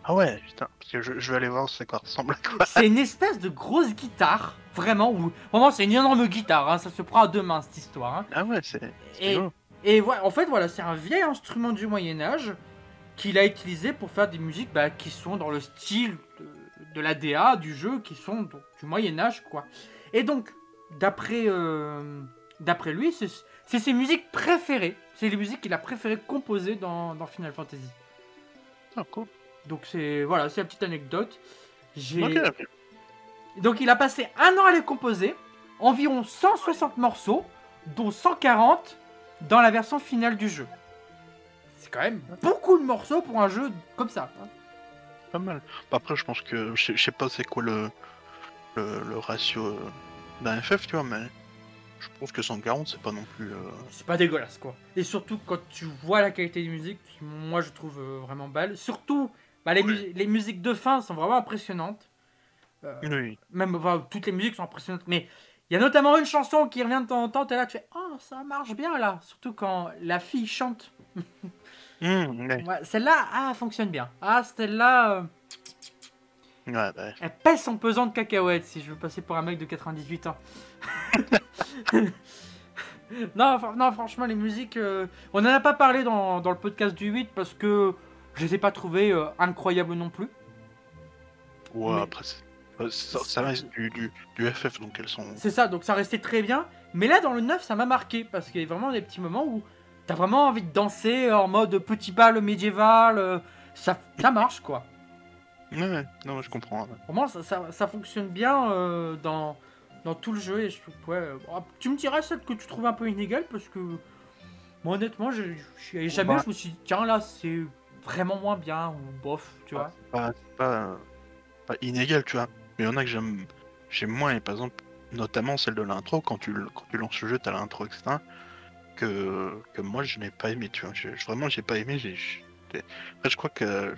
Ah ouais, putain. Parce que je, je vais aller voir c'est quoi ressemble à quoi. C'est une espèce de grosse guitare, vraiment, où, vraiment c'est une énorme guitare, hein, ça se prend à deux mains cette histoire. hein. Ah ouais, c'est. Et, et voilà, en fait, voilà, c'est un vieil instrument du Moyen-Âge qu'il a utilisé pour faire des musiques bah, qui sont dans le style de, de la DA du jeu, qui sont donc, du Moyen-Âge, quoi. Et donc, d'après euh, d'après lui, c'est ses musiques préférées. C'est les musiques qu'il a préféré composer dans, dans Final Fantasy. Ah, cool. Donc, c'est voilà, c'est la petite anecdote. J'ai. Ok, ok. Donc il a passé un an à les composer, environ 160 morceaux, dont 140 dans la version finale du jeu. C'est quand même beaucoup de morceaux pour un jeu comme ça. hein. Pas mal. Bah, Après, je pense que. Je sais- pas c'est quoi le, le, le ratio euh, d'un FF, tu vois, mais. Je pense que 140, c'est pas non plus. euh, C'est pas dégueulasse quoi. Et surtout quand tu vois la qualité des musiques, moi je trouve euh, vraiment belle. Surtout, bah, les, Oui. les musiques de fin sont vraiment impressionnantes. Euh, Oui. même enfin, toutes les musiques sont impressionnantes, mais il y a notamment une chanson qui revient de temps en temps, t'es là, tu fais Oh, ça marche bien là. Surtout quand la fille chante. Mmh, ouais. Ouais, celle-là, ah, elle fonctionne bien. Ah, celle-là, euh, Ouais, bah, elle pèse son pesant de cacahuètes si je veux passer pour un mec de 98 ans. *laughs* non, non, franchement, les musiques, euh, on n'en a pas parlé dans, dans le podcast du 8 parce que je les ai pas trouvées euh, incroyables non plus. ouais, Mais- après, c'est- euh, ça, ça reste du, du, du FF, donc elles sont. C'est ça, donc ça restait très bien. Mais là, dans le 9, ça m'a marqué parce qu'il y a vraiment des petits moments où t'as vraiment envie de danser en mode petit bal médiéval. euh, ça, ça marche quoi. Ouais, ouais, non, je comprends. ouais. Vraiment, ça, ça, ça fonctionne bien euh, dans, dans tout le jeu. Et je trouve, ouais, euh, bon, tu me diras celle que tu trouves un peu inégale parce que, moi, honnêtement, je- jamais Bah. je me suis dit, tiens, là, c'est vraiment moins bien ou bof, tu vois. C'est pas, pas, pas inégal, tu vois. Mais il y en a que j'aime j'aime moins, et par exemple, notamment celle de l'intro, quand tu, quand tu lances le jeu, t'as l'intro, etc. Que, que moi, je n'ai pas aimé, tu vois. Je- je- vraiment, j'ai pas aimé. j'ai- Après, je crois que.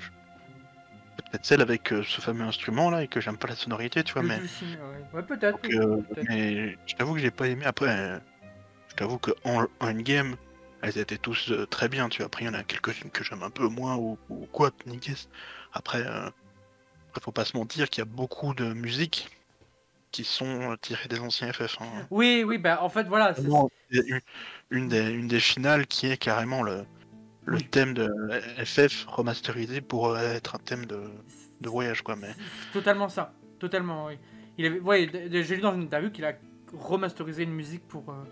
Peut-être celle avec euh, ce fameux instrument là, et que j'aime pas la sonorité, tu vois, mais. dulcimer, ouais. Ouais, peut-être. Donc, oui, euh, peut-être. mais je t'avoue que j'ai pas aimé. Après, euh, je t'avoue que en, en game, elles étaient tous euh, très bien. Tu vois. Après, il y en a quelques-unes que j'aime un peu moins ou, ou quoi, Nikes. Après, euh, après, faut pas se mentir qu'il y a beaucoup de musiques qui sont euh, tirées des anciens FF. hein. Oui, oui, bah en fait, voilà. c'est- il une, une des, une des finales qui est carrément le, le Oui. thème de FF remasterisé pour euh, être un thème de, de voyage, quoi. Mais C'est totalement ça, totalement. Oui. Il avait, ouais, j'ai lu dans une interview qu'il a remasterisé une musique pour euh,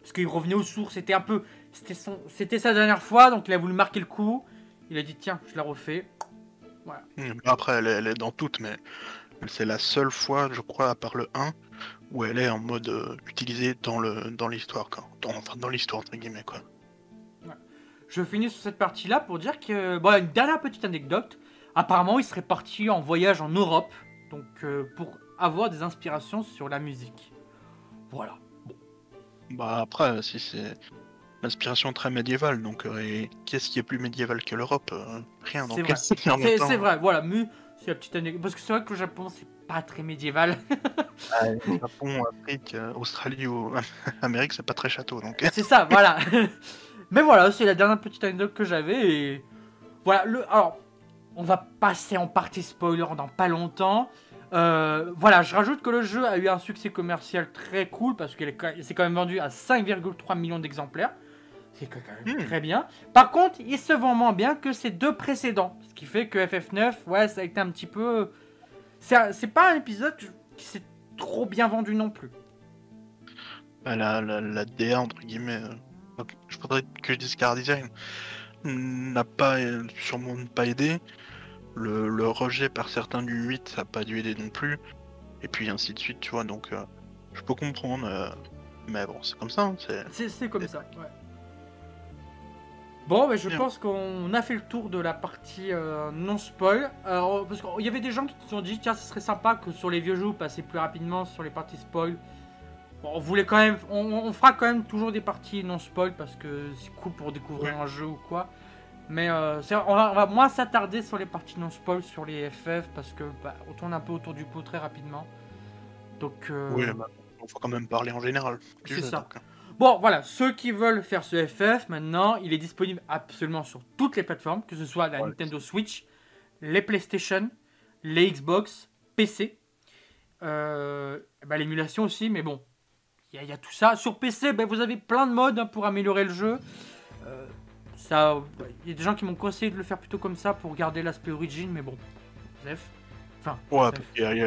parce qu'il revenait aux sources. C'était un peu, c'était son, c'était sa dernière fois, donc il a voulu marquer le coup. Il a dit tiens, je la refais. Hmm, Après, elle est, elle est dans toutes, mais c'est la seule fois, je crois, à part le 1, où elle est en mode euh, utilisée dans le dans l'histoire, quoi. Dans, enfin, dans l'histoire, entre guillemets, quoi. Je finis sur cette partie-là pour dire que bon, une dernière petite anecdote. Apparemment, il serait parti en voyage en Europe, donc euh, pour avoir des inspirations sur la musique. Voilà. Bah, après, si c'est l'inspiration très médiévale, donc, euh, et qu'est-ce qui est plus médiéval que l'Europe euh, Rien. C'est même C'est c'est vrai, voilà. Mais c'est la petite anecdote parce que c'est vrai que le Japon c'est pas très médiéval. *laughs* euh, Japon, Afrique, euh, Australie ou *laughs* Amérique, c'est pas très château, donc. *laughs* C'est ça, voilà. Mais voilà, c'est la dernière petite anecdote que j'avais et voilà. Le, alors, on va passer en partie spoiler dans pas longtemps. Euh, voilà, je rajoute que le jeu a eu un succès commercial très cool parce qu'il s'est quand même vendu à 5,3 millions d'exemplaires. C'est quand même Hmm. très bien. Par contre, il se vend moins bien que ses deux précédents. Ce qui fait que FF9, ouais, ça a été un petit peu. C'est pas un épisode qui s'est trop bien vendu non plus. Bah, la, la, la DA, entre guillemets, euh, faudrait que je dise Car Design n'a pas sûrement pas aidé. Le, le, rejet par certains du 8, ça n'a pas dû aider non plus. Et puis ainsi de suite, tu vois. Donc, euh, je peux comprendre. euh, mais bon, c'est comme ça. hein, c'est comme ça, ouais. Bon, mais je Bien. pense qu'on a fait le tour de la partie euh, non spoil. Alors, parce qu'il y avait des gens qui se sont dit, tiens, ce serait sympa que sur les vieux jeux, vous passiez plus rapidement sur les parties spoil. Bon, on voulait quand même, on, on fera quand même toujours des parties non spoil parce que c'est cool pour découvrir un jeu ou quoi. Mais euh, on, va, on va moins s'attarder sur les parties non spoil, sur les FF parce que bah, on tourne un peu autour du pot très rapidement. Donc, euh, Oui, bah, on faut quand même parler en général. C'est ça. donc, hein. Bon, voilà, ceux qui veulent faire ce FF, maintenant, il est disponible absolument sur toutes les plateformes, que ce soit la Ouais. Nintendo Switch, les PlayStation, les Xbox, PC, euh, bah, l'émulation aussi, mais bon, il y, a- il y a tout ça. Sur PC, bah, vous avez plein de modes hein, pour améliorer le jeu. Euh, ça, il y a des gens qui m'ont conseillé de le faire plutôt comme ça pour garder l'aspect origin, mais bon, bref. Enfin, Ouais, y, il y a il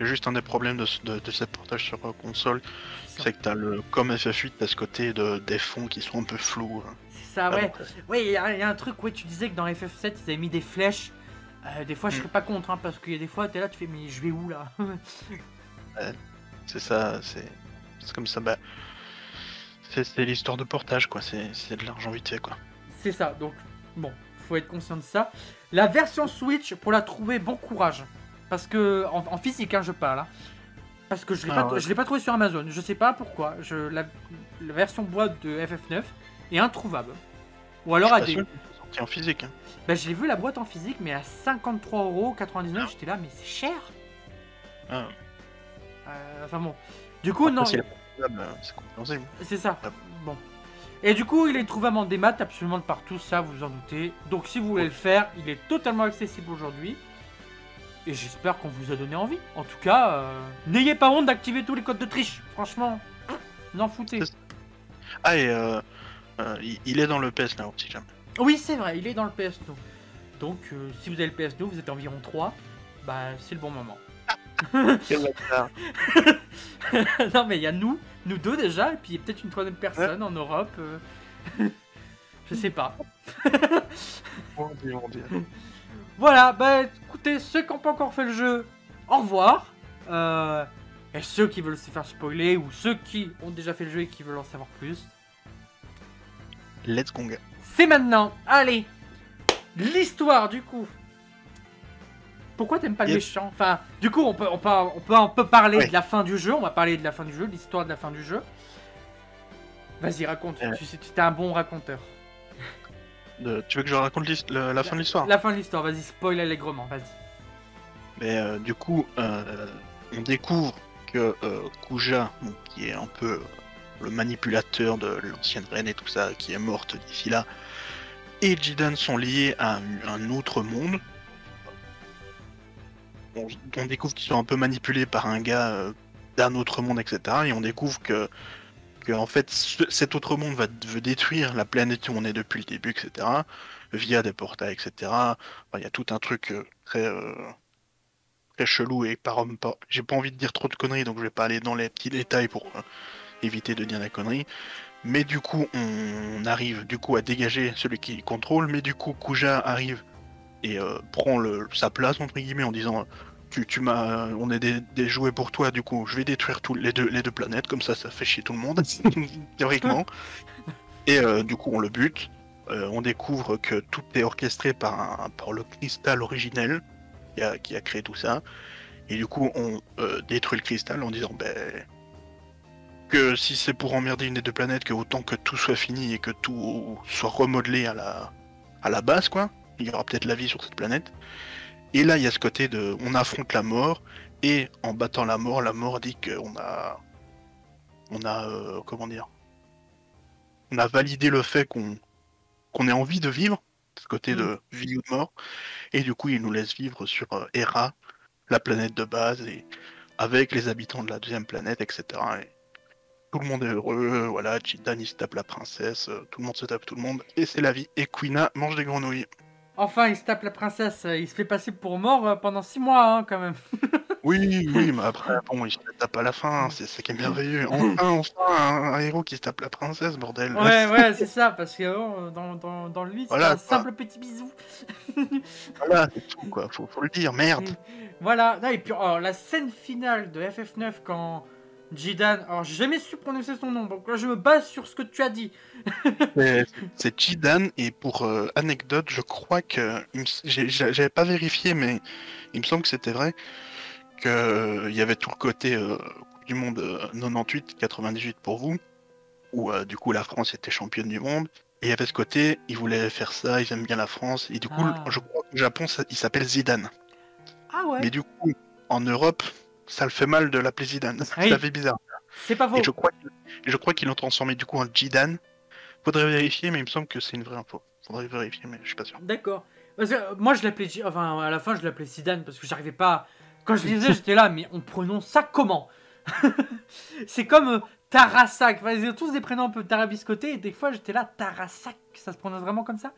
y a juste un des problèmes de, ce- de, de ces portages sur euh, console, c'est que t'as le comme FF8, t'as ce côté de, des fonds qui sont un peu flous. hein. C'est ça, Ah, ouais. euh, Oui, il y, a y un truc, ouais, tu disais que dans FF7, ils avaient mis des flèches. Euh, des fois, je Mm. serais pas contre, hein, parce qu'il y a des fois, t'es là, tu fais, mais je vais où là? *laughs* C'est ça, c'est c'est comme ça. Bah, c'est l'histoire de portage, quoi. C'est c'est de l'argent vite fait, quoi. C'est ça, donc, bon, faut être conscient de ça. La version Switch, pour la trouver, bon courage. Parce que, en, en physique, hein, je parle. hein. Parce que je l'ai Ah pas, ouais. je l'ai pas trouvé sur Amazon. Je sais pas pourquoi. Je, la, la version boîte de FF9 est introuvable. Ou alors à des. sorti en physique. Hein. Bah, j'ai vu la boîte en physique, mais à 53,99€, j'étais là, mais c'est cher. Ah, Euh, enfin bon. Du coup, après, non. s'il est pas faisable, euh, c'est. C'est ça. Ah. Bon. Et du coup, il est trouvable en démat absolument de partout, ça vous en doutez. Donc si vous voulez le faire, il est totalement accessible aujourd'hui. Et j'espère qu'on vous a donné envie. En tout cas, euh, n'ayez pas honte d'activer tous les codes de triche. Franchement, n'en foutez. Ah, et euh, euh, il, est dans le PS là, si jamais. Oui, c'est vrai, il est dans le PS Now. Donc euh, si vous avez le PS Now, vous êtes environ 3. Bah, c'est le bon moment. *laughs* *laughs* non mais il y a nous, nous deux déjà, et puis il y a peut-être une troisième personne en Europe. euh, *laughs* Je sais pas. Dieu, Dieu. Voilà, bah écoutez, ceux qui n'ont pas encore fait le jeu, au revoir. Euh, et ceux qui veulent se faire spoiler, ou ceux qui ont déjà fait le jeu et qui veulent en savoir plus, Let's go. c'est maintenant. Allez, l'histoire du coup. Pourquoi t'aimes pas le Yep. méchant? Enfin, du coup, on peut, on peut, on peut, on peut parler Ouais. de la fin du jeu. On va parler de la fin du jeu, l'histoire de la fin du jeu. Vas-y, raconte. Euh. Tu es un bon raconteur. De- Tu veux que je raconte le- la fin de l'histoire? La fin de l'histoire, vas-y, spoil allègrement, vas-y. Mais euh, du coup, euh, on découvre que euh, Kuja, qui est un peu le manipulateur de l'ancienne reine et tout ça, qui est morte d'ici là, et Jidan sont liés à un, autre monde. On, on découvre qu'ils sont un peu manipulés par un gars d'un autre monde, etc. Et on découvre que, en fait, ce- cet autre monde va, veut détruire la planète où on est depuis le début, etc. Via des portails, etc. Il y a tout un truc euh, très euh, très chelou et par homme pas. J'ai pas envie de dire trop de conneries, donc je vais pas aller dans les petits détails pour euh, éviter de dire la connerie. Mais du coup, on arrive du coup à dégager celui qui contrôle, mais du coup, Kuja arrive et prend sa place entre guillemets en disant tu, tu m'as, on est des, des jouets pour toi, du coup, je vais détruire tous les deux les deux planètes, comme ça, ça fait chier tout le monde *laughs* théoriquement. Et euh, du coup, on le bute. Euh, on découvre que tout est orchestré par, un, par le cristal originel qui a, qui a créé tout ça. Et du coup, on euh, détruit le cristal en disant ben, que si c'est pour emmerder une des deux planètes, que autant que tout soit fini et que tout soit remodelé à la, à la base, quoi. Il y aura peut-être la vie sur cette planète. Et là, il y a ce côté de on affronte la mort, et en battant la mort, la mort dit qu'on a. On a. euh, comment dire On a validé le fait qu'on qu'on ait envie de vivre, ce côté de vie ou de mort, et du coup, il nous laisse vivre sur euh, Hera, la planète de base, et avec les habitants de la deuxième planète, etc. Et tout le monde est heureux, voilà, Chidan il se tape la princesse, euh, tout le monde se tape tout le monde, et c'est la vie. Et Quina mange des grenouilles. Enfin, il se tape la princesse, il se fait passer pour mort euh, pendant 6 mois, hein, quand même. *laughs* Oui, oui, mais après, bon, il se tape à la fin, c'est ça qui est merveilleux. Enfin, enfin, un, un héros qui se tape la princesse, bordel. Ouais, ouais, c'est ça, parce que oh, dans, dans, dans lui, c'est Voilà, un simple petit bisou. *laughs* Voilà, c'est tout, quoi. Faut, faut le dire, merde. Voilà, Non, et puis alors, la scène finale de FF9 quand Jidan, alors j'ai jamais su prononcer son nom, donc là je me base sur ce que tu as dit. *laughs* C'est- Jidan, et pour euh, anecdote, je crois que. J'avais pas vérifié, mais il me semble que c'était vrai. Qu'il y avait tout le côté euh, Coupe du Monde euh, 98-98 pour vous, où euh, du coup la France était championne du monde. Et il y avait ce côté, ils voulaient faire ça, ils aiment bien la France. Et du coup, Ah. je crois qu'au Japon, ça- il s'appelle Zidane. Ah ouais, Mais du coup, en Europe, ça le fait mal de l'appeler Zidane. *laughs* Oui. Ça fait bizarre. c'est pas faux. Et je crois, je qu'ils l'ont transformé du coup en Jidan. Faudrait vérifier, mais il me semble que c'est une vraie info. Faudrait vérifier, mais je suis pas sûr. D'accord. Parce que euh, moi je l'appelais, enfin à la fin je l'appelais Zidane parce que j'arrivais pas. Quand je lisais *laughs* j'étais là, mais on prononce ça comment? *laughs* C'est comme euh, Tarasak. Enfin, ils ont tous des prénoms un peu tarabiscotés et des fois j'étais là, Tarasak, ça se prononce vraiment comme ça?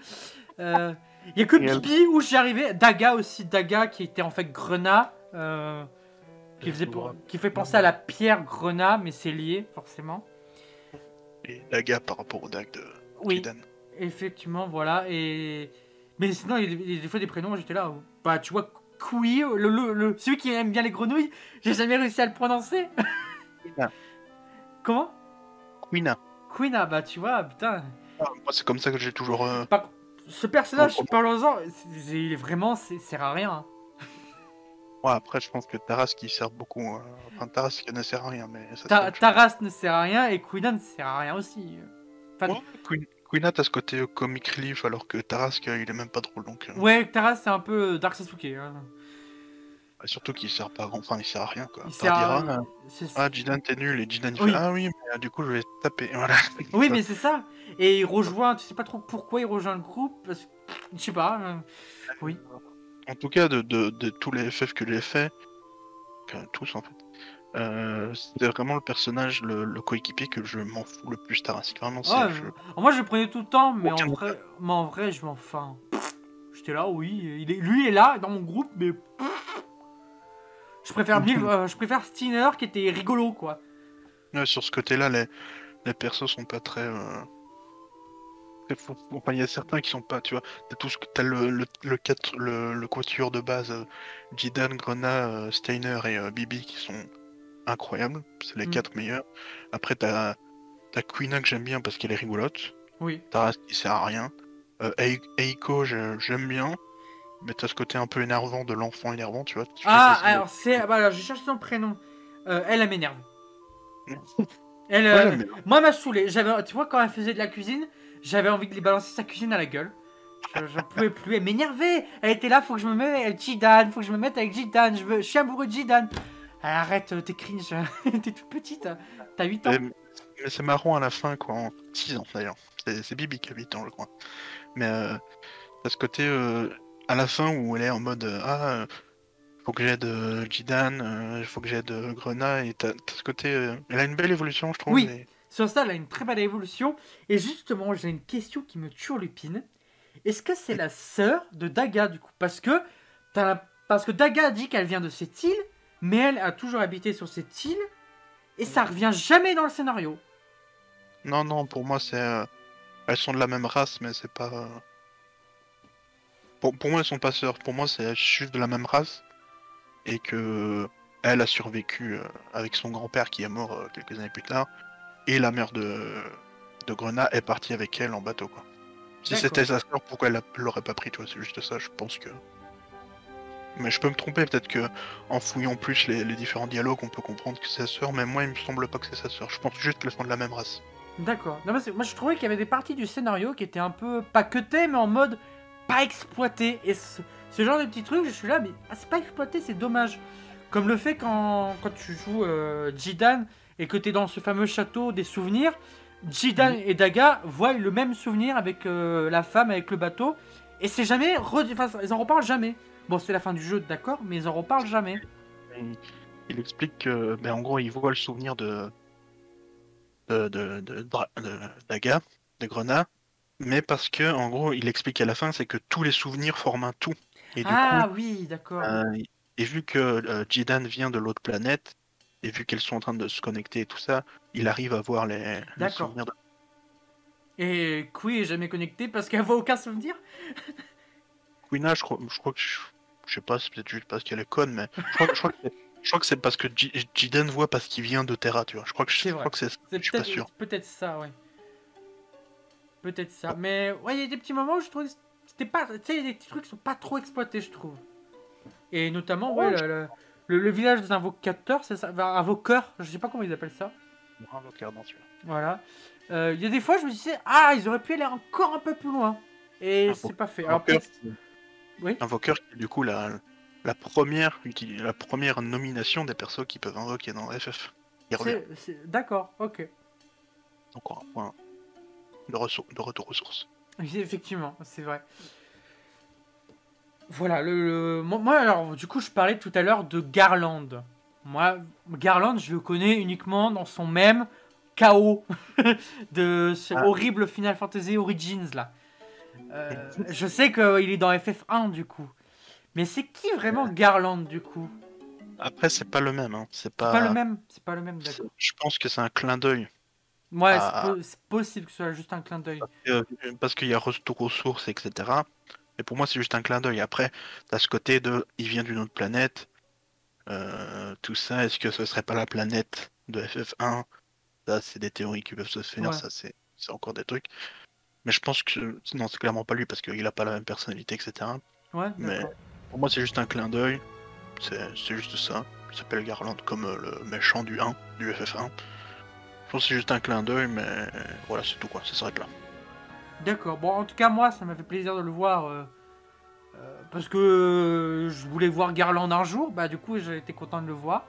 Euh, Il y a que Bibi où j'y arrivais. Daga aussi, Daga qui était en fait Grenat. euh, qui, faisait, pour- qui fait penser à la pierre Grenat, mais c'est lié forcément. Et Daga par rapport au Dag de Oui. Effectivement, voilà. Et mais sinon, il y a des, fois des prénoms, j'étais là. Bah, tu vois, Kui, le, le, le- celui qui aime bien les grenouilles, j'ai jamais réussi à le prononcer. Quina. *laughs* Comment? Quina. Quina, bah tu vois, putain. Ah, moi, c'est comme ça que j'ai toujours. euh, Par ce personnage, parlons-en, il est vraiment, c'est sert à rien. hein. Ouais, après, je pense que Taras qui sert beaucoup. euh, Enfin, Taras qui ne sert à rien, mais ça. Ta-. Taras ne sert à rien et Quina ne sert à rien aussi. Enfin, Ouais, Queen- Quina, t'as ce côté euh, comic relief, alors que Taras, que, il est même pas drôle. Donc, euh, ouais, Taras, c'est un peu Dark Sasuke. hein. surtout qu'il sert pas grand. Enfin, il sert à rien, quoi. Il Par sert dire, à... ah, Ah, Jidan, t'es nul, et Jidan, il Oui. fait Ah oui, mais euh, du coup, je vais taper. *laughs* Voilà. Oui, mais c'est ça. Et il rejoint, tu sais pas trop pourquoi il rejoint le groupe, parce que, je sais pas. euh, Oui. En tout cas, de, de, de tous les FF que j'ai fait, enfin, tous en fait, euh, c'était vraiment le personnage, le, le coéquipier que je m'en fous le plus, Taras. Vraiment, c'est. Ouais, je- euh, moi je le prenais tout le temps, mais en vrai, mais en vrai, je m'en pff, J'étais là, oui, il est, lui est là dans mon groupe, mais je préfère mille- *laughs* euh, je préfère Steiner qui était rigolo quoi. Ouais, sur ce côté-là, les, les persos sont pas très. euh, Enfin, il y a certains qui sont pas, tu vois. T'as tout ce que t'as le le le, quatre- le, le quatuor de base, euh, Jidan, Grena, euh, Steiner et euh, Bibi qui sont incroyables. C'est les Mm. quatre meilleurs. Après, t'as t'as Quina que j'aime bien parce qu'elle est rigolote. Oui. Taras qui sert à rien. Ei- Eiko, j'aime bien. Mais t'as ce côté un peu énervant de l'enfant énervant, tu vois. Ah, alors c'est, ah, bah, alors, je cherche son prénom. Elle, elle m'énerve. Elle, Ouais, moi, elle m'a saoulé. J'avais, tu vois, quand elle faisait de la cuisine, j'avais envie de lui balancer sa cuisine à la gueule. Je, je pouvais plus. Elle m'énervait. Elle était là, faut que je me mette avec Jidan, faut que je me mette avec Jidan. Je, veux, je suis amoureux de Jidan. Arrête, euh, t'es cringe. *laughs* t'es toute petite. T'as 8 ans. Mais, c'est marrant à la fin, quoi. En 6 ans d'ailleurs. C'est Bibi qui a 8 ans, je crois. Mais euh, t'as ce côté euh, à la fin où elle est en mode euh, Ah, faut que j'aide Jidan, faut que j'aide euh, Grena. Et t'as ce côté. elle a une belle évolution, je trouve. Oui. mais- Sur ça, elle a une très belle évolution. Et justement, j'ai une question qui me turlupine. Est-ce que c'est la sœur de Daga du coup? Parce que, Parce que Daga dit qu'elle vient de cette île, mais elle a toujours habité sur cette île. Et ça revient jamais dans le scénario. Non, non, pour moi, c'est. euh, Elles sont de la même race, mais c'est pas. euh, Pour, pour moi, elles sont pas sœurs. Pour moi, c'est juste de la même race. Et que. Elle a survécu euh, avec son grand-père qui est mort quelques années plus tard. Et la mère de, de Grenat est partie avec elle en bateau, quoi. Si c'était sa sœur, pourquoi elle l'a- l'aurait pas pris, toi? C'est juste ça, je pense que. Mais je peux me tromper, peut-être que en fouillant plus les, les différents dialogues, on peut comprendre que c'est sa sœur, mais moi, il me semble pas que c'est sa sœur. Je pense juste qu'elles sont de la même race. D'accord. Moi, je trouvais qu'il y avait des parties du scénario qui étaient un peu pas cutées, mais en mode pas exploitées. Et ce, ce genre de petits trucs, je suis là, mais ah, c'est pas exploité, c'est dommage. Comme le fait quand, quand tu joues euh, Jidan et que tu es dans ce fameux château des souvenirs, Jidan et Daga voient le même souvenir avec euh, la femme, avec le bateau, et c'est jamais. Enfin, ils en reparlent jamais. Bon, c'est la fin du jeu, d'accord, mais ils en reparlent jamais. Il, explique que, ben, en gros, il voit le souvenir de de, de, de, Dra- de Daga, de Grenat, mais parce que, en gros, il explique à la fin, c'est que tous les souvenirs forment un tout. Et du Ah coup, oui, d'accord. euh, Et vu que euh, Jidan vient de l'autre planète, et vu qu'elles sont en train de se connecter et tout ça, il arrive à voir les, souvenirs de... Et Kui est jamais connectée parce qu'elle voit aucun souvenir? Quina, je crois, je crois que... Je, je sais pas, c'est peut-être juste parce qu'elle est conne, mais je crois, je crois que c'est- je crois que c'est parce que Ji- Jidan voit parce qu'il vient de Terra, tu vois. Je crois que, je, C'est je crois que c'est je suis pas sûr. peut-être ça, ouais. Peut-être ça. Mais ouais, il y a des petits moments où je trouve c'était pas. Tu sais, il y a des petits trucs qui sont pas trop exploités, je trouve. Et notamment, ouais, le, le- le- le village des invocateurs, c'est ça Enfin, Invoqueurs, je sais pas comment ils appellent ça. Bravo, regardons celui-là. Voilà. Euh, Il y a des fois, je me disais, ah, ils auraient pu aller encore un peu plus loin. Et c'est pas fait. Alors, Invoqueur, oui. Invoqueur, c'est du coup la, la première la première nomination des persos qui peuvent invoquer dans FF. D'accord, ok. Encore un point de, de retour aux sources. Oui, effectivement, c'est vrai. Voilà, le, le- moi, alors, du coup, je parlais tout à l'heure de Garland. Moi, Garland, je le connais uniquement dans son même KO *laughs* de ce Ah. horrible Final Fantasy Origins, là. Euh, je sais qu'il est dans FF1, du coup. Mais c'est qui vraiment Garland, du coup? Après, c'est pas le même. Hein. C'est pas. Le même, c'est pas le même, d'accord. Je pense que c'est un clin d'œil. Ouais, Ah. c'est po- c'est possible que ce soit juste un clin d'œil. Parce qu'il y a retour aux sources, etc. Et pour moi, c'est juste un clin d'œil. Après, t'as ce côté de. Il vient d'une autre planète. euh, tout ça, est-ce que ce serait pas la planète de FF1 Ça, c'est des théories qui peuvent se faire. Ouais. Ça, c'est encore des trucs. Mais je pense que. Non, c'est clairement pas lui parce qu'il a pas la même personnalité, etc. Ouais, Mais pour moi, c'est juste un clin d'œil. C'est c'est juste ça. Il s'appelle Garland comme euh, le méchant du 1, du FF1. Je pense que c'est juste un clin d'œil, mais voilà, c'est tout quoi. Ça s'arrête là. D'accord. Bon, en tout cas, moi, ça m'a fait plaisir de le voir. euh, euh, parce que euh, je voulais voir Garland un jour. Bah, du coup, j'ai été content de le voir.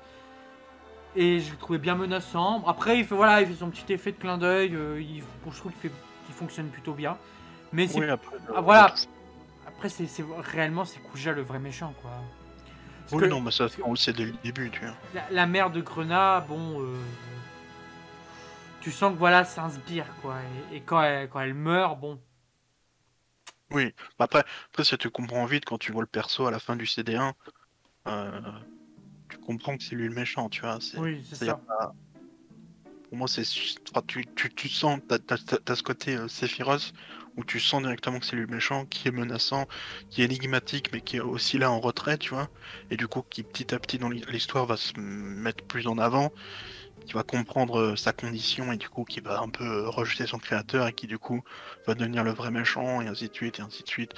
Et je le trouvais bien menaçant. Après, il fait, voilà, il fait son petit effet de clin d'œil. euh, il- bon, je trouve qu'il fait, qu'il fonctionne plutôt bien. Mais c'est- Oui, après, Ah, voilà. après, c'est, c'est- réellement, c'est Kuja le vrai méchant, quoi. Parce Oui, que non, mais ça, on le sait dès le début, tu vois. la, la mère de Grenat, bon. Tu sens que voilà, c'est un sbire, quoi. Et, et quand, elle, quand elle meurt, bon. Oui, bah après, après, ça tu comprends vite quand tu vois le perso à la fin du CD1. euh, tu comprends que c'est lui le méchant, tu vois. c'est- Oui, c'est ça. pas- Pour moi, c'est. tu, tu, tu sens, t'as, t'as- t'as- t'as ce côté euh, Sephiroth où tu sens directement que c'est lui le méchant, qui est menaçant, qui est énigmatique, mais qui est aussi là en retrait, tu vois. Et du coup, qui petit à petit dans l'histoire va se mettre plus en avant, qui va comprendre euh, sa condition et du coup qui va un peu euh, rejeter son créateur et qui du coup va devenir le vrai méchant et ainsi de suite et ainsi de suite.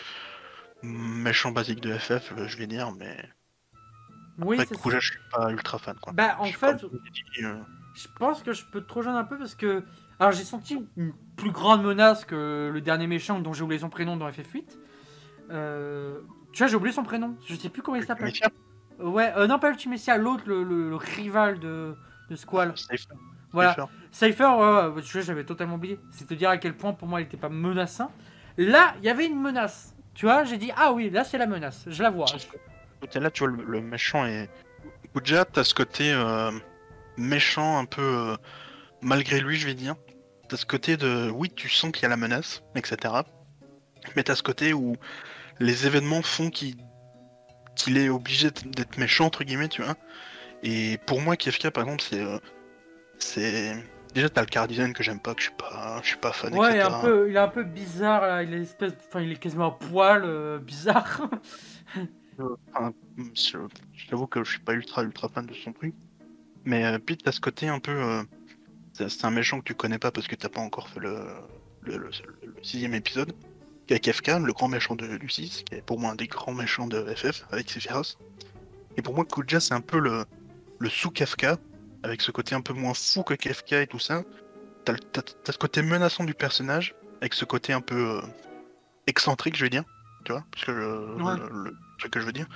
Méchant basique de FF, euh, je vais dire, mais Oui, après ça. Kuja, je suis pas ultra fan quoi. Bah, en Je fait, Je pense que je peux te rejoindre un peu parce que. Alors, j'ai senti une plus grande menace que le dernier méchant dont j'ai oublié son prénom dans FF8. Euh, Tu vois, j'ai oublié son prénom. Je sais plus comment il s'appelle. Ouais, euh, non, pas Ultimecia, l'autre, le, le- le rival de, de Squall. Cypher, Voilà. Cypher. Vois, j'avais totalement oublié. C'est te dire à quel point pour moi il était pas menaçant. Là, il y avait une menace. Tu vois, j'ai dit, ah oui, là c'est la menace. Je la vois. côté là, tu vois, le, le méchant est. Kuja, t'as ce côté euh, méchant, un peu euh, malgré lui, je vais dire. T'as ce côté de. Oui, tu sens qu'il y a la menace, etc. Mais t'as ce côté où les événements font qu'il qu'il est obligé d'être méchant, entre guillemets, tu vois. Et pour moi, Kefka, par exemple, c'est. euh, c'est. Déjà, t'as le car design que j'aime pas, que je suis pas, je suis pas fan, Ouais, il est, etc. un peu, il est un peu bizarre là. Il est, espèce, enfin, il est quasiment à poil, euh, bizarre. Enfin, je- j'avoue que je suis pas ultra ultra fan de son truc. Mais euh, puis t'as ce côté un peu. euh, c'est un méchant que tu connais pas parce que t'as pas encore fait le, le, le- le sixième épisode. Qui est Kefka, le grand méchant de, du 6, qui est pour moi un des grands méchants de FF avec Sephiroth. Et pour moi, Kuja, c'est un peu le, le sous-Kefka, avec ce côté un peu moins fou que Kefka et tout ça. T'as le- t'as- t'as ce côté menaçant du personnage, avec ce côté un peu euh, excentrique, je vais dire. Tu vois Parce que je- Ouais. le, le truc que je veux dire.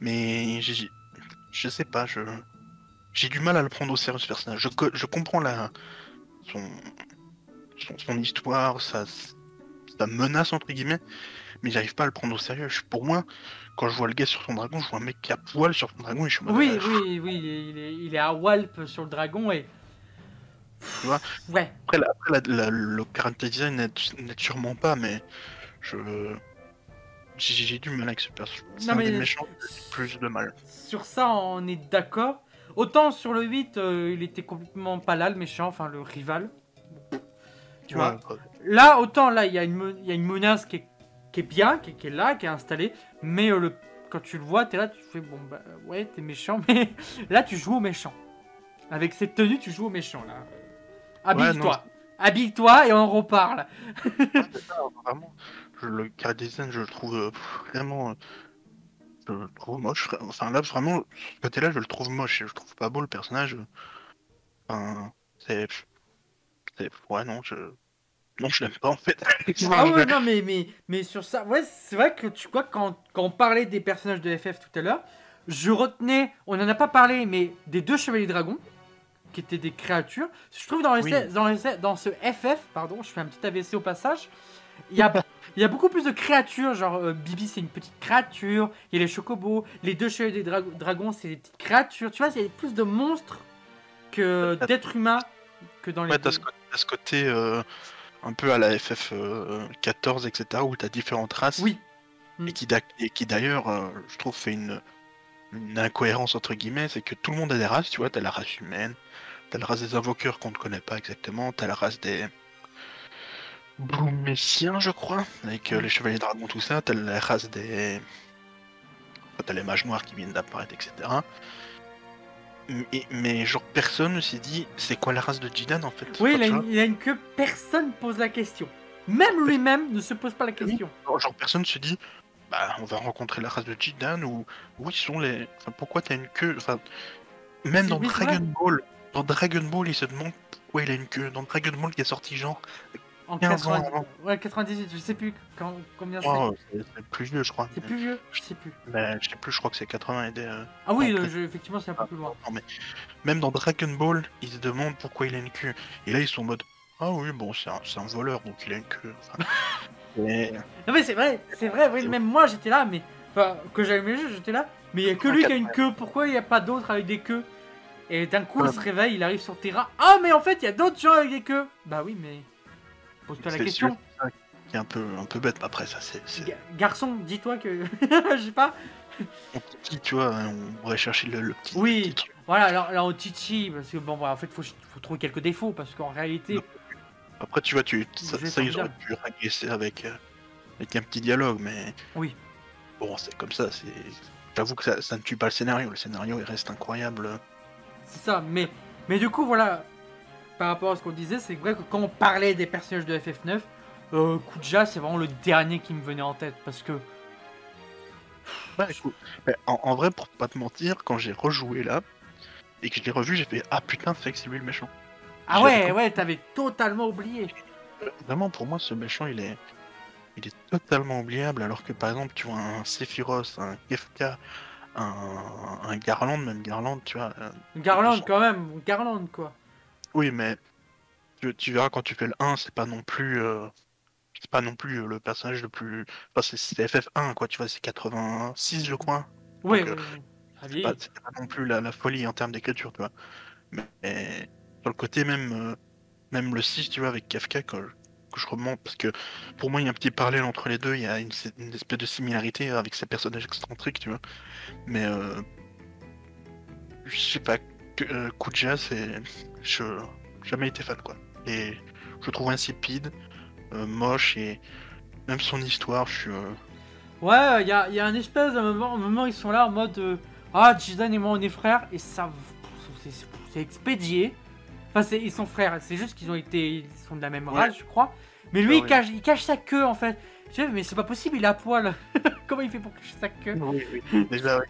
Mais je sais pas, je j'ai du mal à le prendre au sérieux ce personnage. Je, co- je comprends la son, son son histoire, sa, sa menace entre guillemets, mais j'arrive pas à le prendre au sérieux. Je- pour moi, quand je vois le gars sur son dragon, je vois un mec qui a poil sur son dragon et je suis mode, Oui, euh, oui, oui, il est, il à Walp sur le dragon et. Tu vois? Ouais, Après, la- la- la- le character design n'aide sûrement pas, mais je j'ai du mal avec ce personnage. C'est un mais- des méchants plus de mal. Sur ça, on est d'accord. Autant sur le 8, euh, il était complètement pas là, le méchant, enfin le rival. Tu vois? Ouais. Là, autant là, il y, y a une menace qui est, qui est bien, qui est, qui est là, qui est installée. Mais euh, le, quand tu le vois, t'es là, tu fais bon, bah ouais, t'es méchant. *laughs* Mais là, tu joues au méchant. Avec cette tenue, tu joues au méchant là. Habille-toi. Habille-toi et on reparle. *laughs* Ça, vraiment. Je, le carré design, je le trouve euh, vraiment. euh, je le trouve moche. Enfin, là, vraiment, ce côté-là, je le trouve moche. Je trouve pas beau le personnage. Enfin, c'est. c'est- Ouais, non, je. Non, je l'aime pas en fait. *laughs* Ah ouais, non, mais, mais, mais sur ça, ouais, c'est vrai que tu vois, quand, quand on parlait des personnages de FF tout à l'heure, je retenais, on n'en a pas parlé, mais des deux chevaliers dragons, qui étaient des créatures. Je trouve dans, les, Oui. dans, les- dans ce FF, pardon, je fais un petit AVC au passage, il y a, *laughs* y a beaucoup plus de créatures, genre euh, Bibi c'est une petite créature, il y a les chocobos, les deux chevaliers dra- dragons c'est des petites créatures, tu vois, il y a plus de monstres que d'êtres humains que dans les Ouais, deux. t'as ce, côté- t'as ce côté euh, un peu à la FF euh, 14, etc., où t'as différentes races. Oui. Et qui, et qui d'ailleurs, euh, je trouve, fait une, une incohérence entre guillemets, c'est que tout le monde a des races, tu vois, t'as la race humaine, t'as la race des invoqueurs qu'on ne connaît pas exactement, t'as la race des Bluméciens, je crois, avec euh, les chevaliers dragons, tout ça, t'as la race des. enfin, T'as les mages noirs qui viennent d'apparaître, etc. Mais, mais genre personne ne s'est dit c'est quoi la race de Jidan en fait? Oui, il a, une, il a une queue, personne pose la question. Même lui-même ne se pose pas la question. genre personne se dit bah on va rencontrer la race de Jidan ou où ils sont les. Enfin, pourquoi t'as une queue? Enfin même dans Dragon Ball, dans Dragon Ball il se demande pourquoi il a une queue. Dans Dragon Ball qui est sorti genre En 15 ans 90 avant. ouais, 98, je sais plus quand, combien c'est. oh, c'est c'est plus vieux je crois. C'est plus vieux Je sais plus. Mais je sais plus, je crois que c'est 80 et des. euh, Ah oui, le jeu, effectivement, c'est un peu plus loin. Non, mais même dans Dragon Ball, ils se demandent pourquoi il a une queue. Et là, ils sont en mode Ah oui, bon, c'est un, voleur, donc il a une queue. Enfin, *laughs* Non, mais c'est vrai, c'est vrai, oui, même moi j'étais là, mais. Enfin, que j'avais mes jeux, j'étais là. Mais il y a que lui qui a une queue, pourquoi il n'y a pas d'autres avec des queues? Et d'un coup, il Ouais. se réveille, il arrive sur Terra. Ah, mais en fait, il y a d'autres gens avec des queues Bah oui, mais. Pose-toi la c'est question. celui qui est un peu, un peu bête. Après, ça, c'est. c'est- Ga- Garçon, dis-toi que. *laughs* Je sais pas. petit, tu vois, hein, on pourrait chercher le, le petit. Oui. le petit truc. Voilà, alors, alors Chichi, parce que bon, voilà, en fait, faut, faut trouver quelques défauts, parce qu'en réalité. Non. Après, tu vois, tu, ça, ça, ils auraient pu avec, euh, avec un petit dialogue, mais. Oui. Bon, c'est comme ça, c'est. J'avoue que ça, ça ne tue pas le scénario. Le scénario, il reste incroyable. C'est ça, mais, mais du coup, voilà, par rapport à ce qu'on disait, c'est vrai que quand on parlait des personnages de FF9, euh, Kuja, c'est vraiment le dernier qui me venait en tête, parce que. Bah, écoute, mais en, en vrai, pour pas te mentir, quand j'ai rejoué là, et que je l'ai revu, j'ai fait Ah putain, c'est vrai que c'est lui le méchant. Ah ouais, ouais, t'avais totalement oublié. Vraiment, pour moi, ce méchant, il est, il est totalement oubliable, alors que par exemple, tu vois un Sephiroth, un Kefka, un, un Garland, même Garland, tu vois. euh, Garland, quand même, Garland, quoi. Oui, mais tu, tu verras quand tu fais le 1, c'est pas non plus. euh, c'est pas non plus euh, le personnage le plus. Enfin, c'est- c'est FF1, quoi, tu vois, c'est 86, je crois. Donc, ouais, euh, C'est pas, non plus la, la folie en termes d'écriture, tu vois. Mais, mais sur le côté même, euh, même le 6, tu vois, avec Kafka, que, que je remonte, parce que pour moi, il y a un petit parallèle entre les deux, il y a une, une espèce de similarité avec ces personnages excentriques, tu vois. Mais, euh, je sais pas, euh, Kuja, c'est. Je j'ai jamais été fan, quoi. Et je le trouve insipide, euh, moche, et même son histoire, je suis. euh, Ouais, il y a, y a un espèce de moment, un moment, ils sont là en mode euh, Ah, Jidan et moi on est frères, et ça. c'est- expédié. Enfin, c'est- ils sont frères, c'est juste qu'ils ont été. Ils sont de la même Ouais. race, je crois. Mais lui, Ah il, oui. cache, il cache sa queue en fait. Je sais, mais c'est pas possible, il est à poil. *laughs* Comment il fait pour cacher sa queue? Oui, oui, déjà, oui.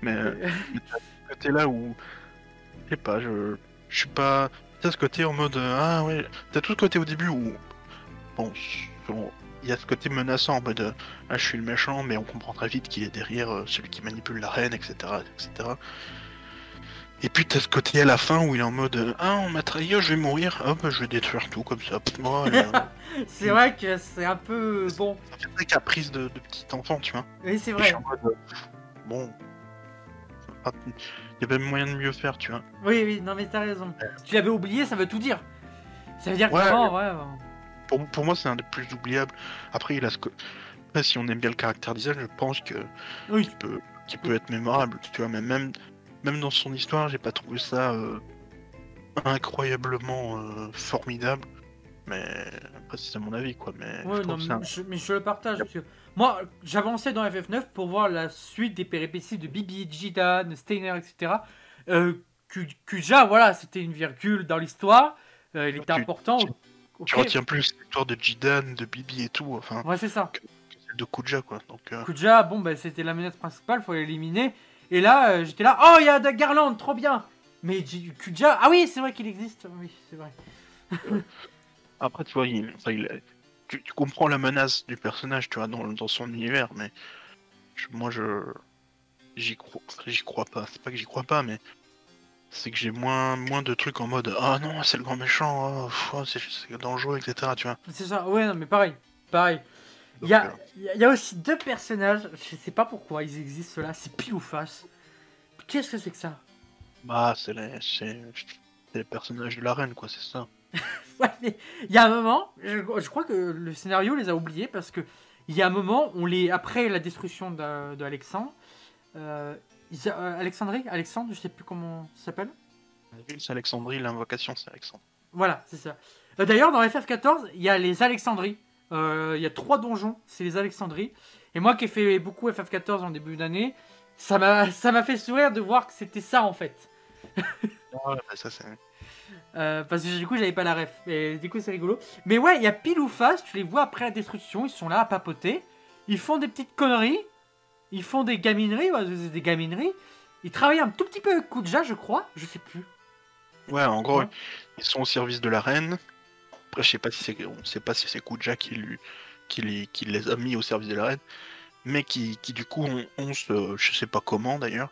Mais. euh, *laughs* ce côté là où sais pas je je suis pas t'as ce côté en mode euh, ah ouais t'as tout ce côté au début où bon il y a ce côté menaçant en mode euh, ah je suis le méchant mais on comprend très vite qu'il est derrière euh, celui qui manipule la reine etc etc et puis t'as ce côté à la fin où il est en mode ah on m'a trahi je vais mourir bah je vais détruire tout comme ça *laughs* C'est vrai que c'est un peu. Bon. fait très caprice de, de petit enfant tu vois Oui, c'est Et je vrai. suis en mode, bon il y avait moyen de mieux faire tu vois Oui, oui, non, mais t'as raison. Si tu l'avais oublié, ça veut tout dire. Ça veut dire que Ouais, vraiment, ouais. bon. pour, pour moi, c'est un des plus oubliables. Après, il a ce co- Après, si on aime bien le caractère design, je pense que Oui. peut, qu'il peut être mémorable. Tu vois, mais même, même dans son histoire, j'ai pas trouvé ça euh, incroyablement euh, formidable. Mais après, c'est mon avis, quoi. Mais Ouais, je non, trouve ça. mais, je, mais je le partage. Parce que moi, j'avançais dans FF9 pour voir la suite des péripéties de Bibi, Jidan, Steiner, etc. Euh, Ku- Kuja, voilà, c'était une virgule dans l'histoire. Euh, il était Tu- important. tu- retiens plus l'histoire de Jidan, de Bibi et tout, enfin, Ouais, c'est ça. que celle de Kuja, quoi. Donc, euh, Kuja, bon, bah, c'était la menace principale, faut l'éliminer. Et là, euh, j'étais là, oh, il y a Garland, trop bien. Mais J- Kuja, ah oui, c'est vrai qu'il existe. Oui, c'est vrai. Après, tu vois, il, enfin, il- tu, tu comprends la menace du personnage, tu vois, dans, dans son univers, mais je- moi, je j'y crois, j'y crois pas. C'est pas que j'y crois pas, mais c'est que j'ai moins, moins de trucs en mode ah non, c'est le grand méchant, oh, oh, c'est dangereux, etc. Tu vois. C'est ça, ouais, non, mais pareil. Pareil. Il y a, euh, il y a- aussi deux personnages, je sais pas pourquoi ils existent là, c'est pile ou face. Qu'est-ce que c'est que ça? Bah, c'est les, c'est les personnages de l'arène, quoi, c'est ça. *laughs* Ouais, il y a un moment, je, je crois que le scénario les a oubliés parce que il y a un moment, on les après la destruction de, de Alexandre, euh, ils euh, Alexandrie, Alexandre, je sais plus comment ça s'appelle. La ville, c'est Alexandrie, l'invocation, c'est Alexandre. Voilà, c'est ça. Euh, D'ailleurs, dans FF14, il y a les Alexandries. Euh, Il y a trois donjons, c'est les Alexandries. Et moi qui ai fait beaucoup FF14 en début d'année, ça m'a fait sourire de voir que c'était ça en fait. Ouais, bah, ça, c'est. Euh, parce que du coup, j'avais pas la ref. Du coup, c'est rigolo. Mais ouais, il y a pile ou face, tu les vois après la destruction, ils sont là à papoter. Ils font des petites conneries. Ils font des gamineries, ouais, des gamineries. Ils travaillent un tout petit peu avec Kuja, je crois. Je sais plus. Ouais, en gros, Ouais. ils sont au service de la reine. Après, je sais pas si c'est, on sait pas si c'est Kuja qui, lui, qui, les, qui les a mis au service de la reine, mais qui, qui du coup ont, ont ce, je sais pas comment d'ailleurs,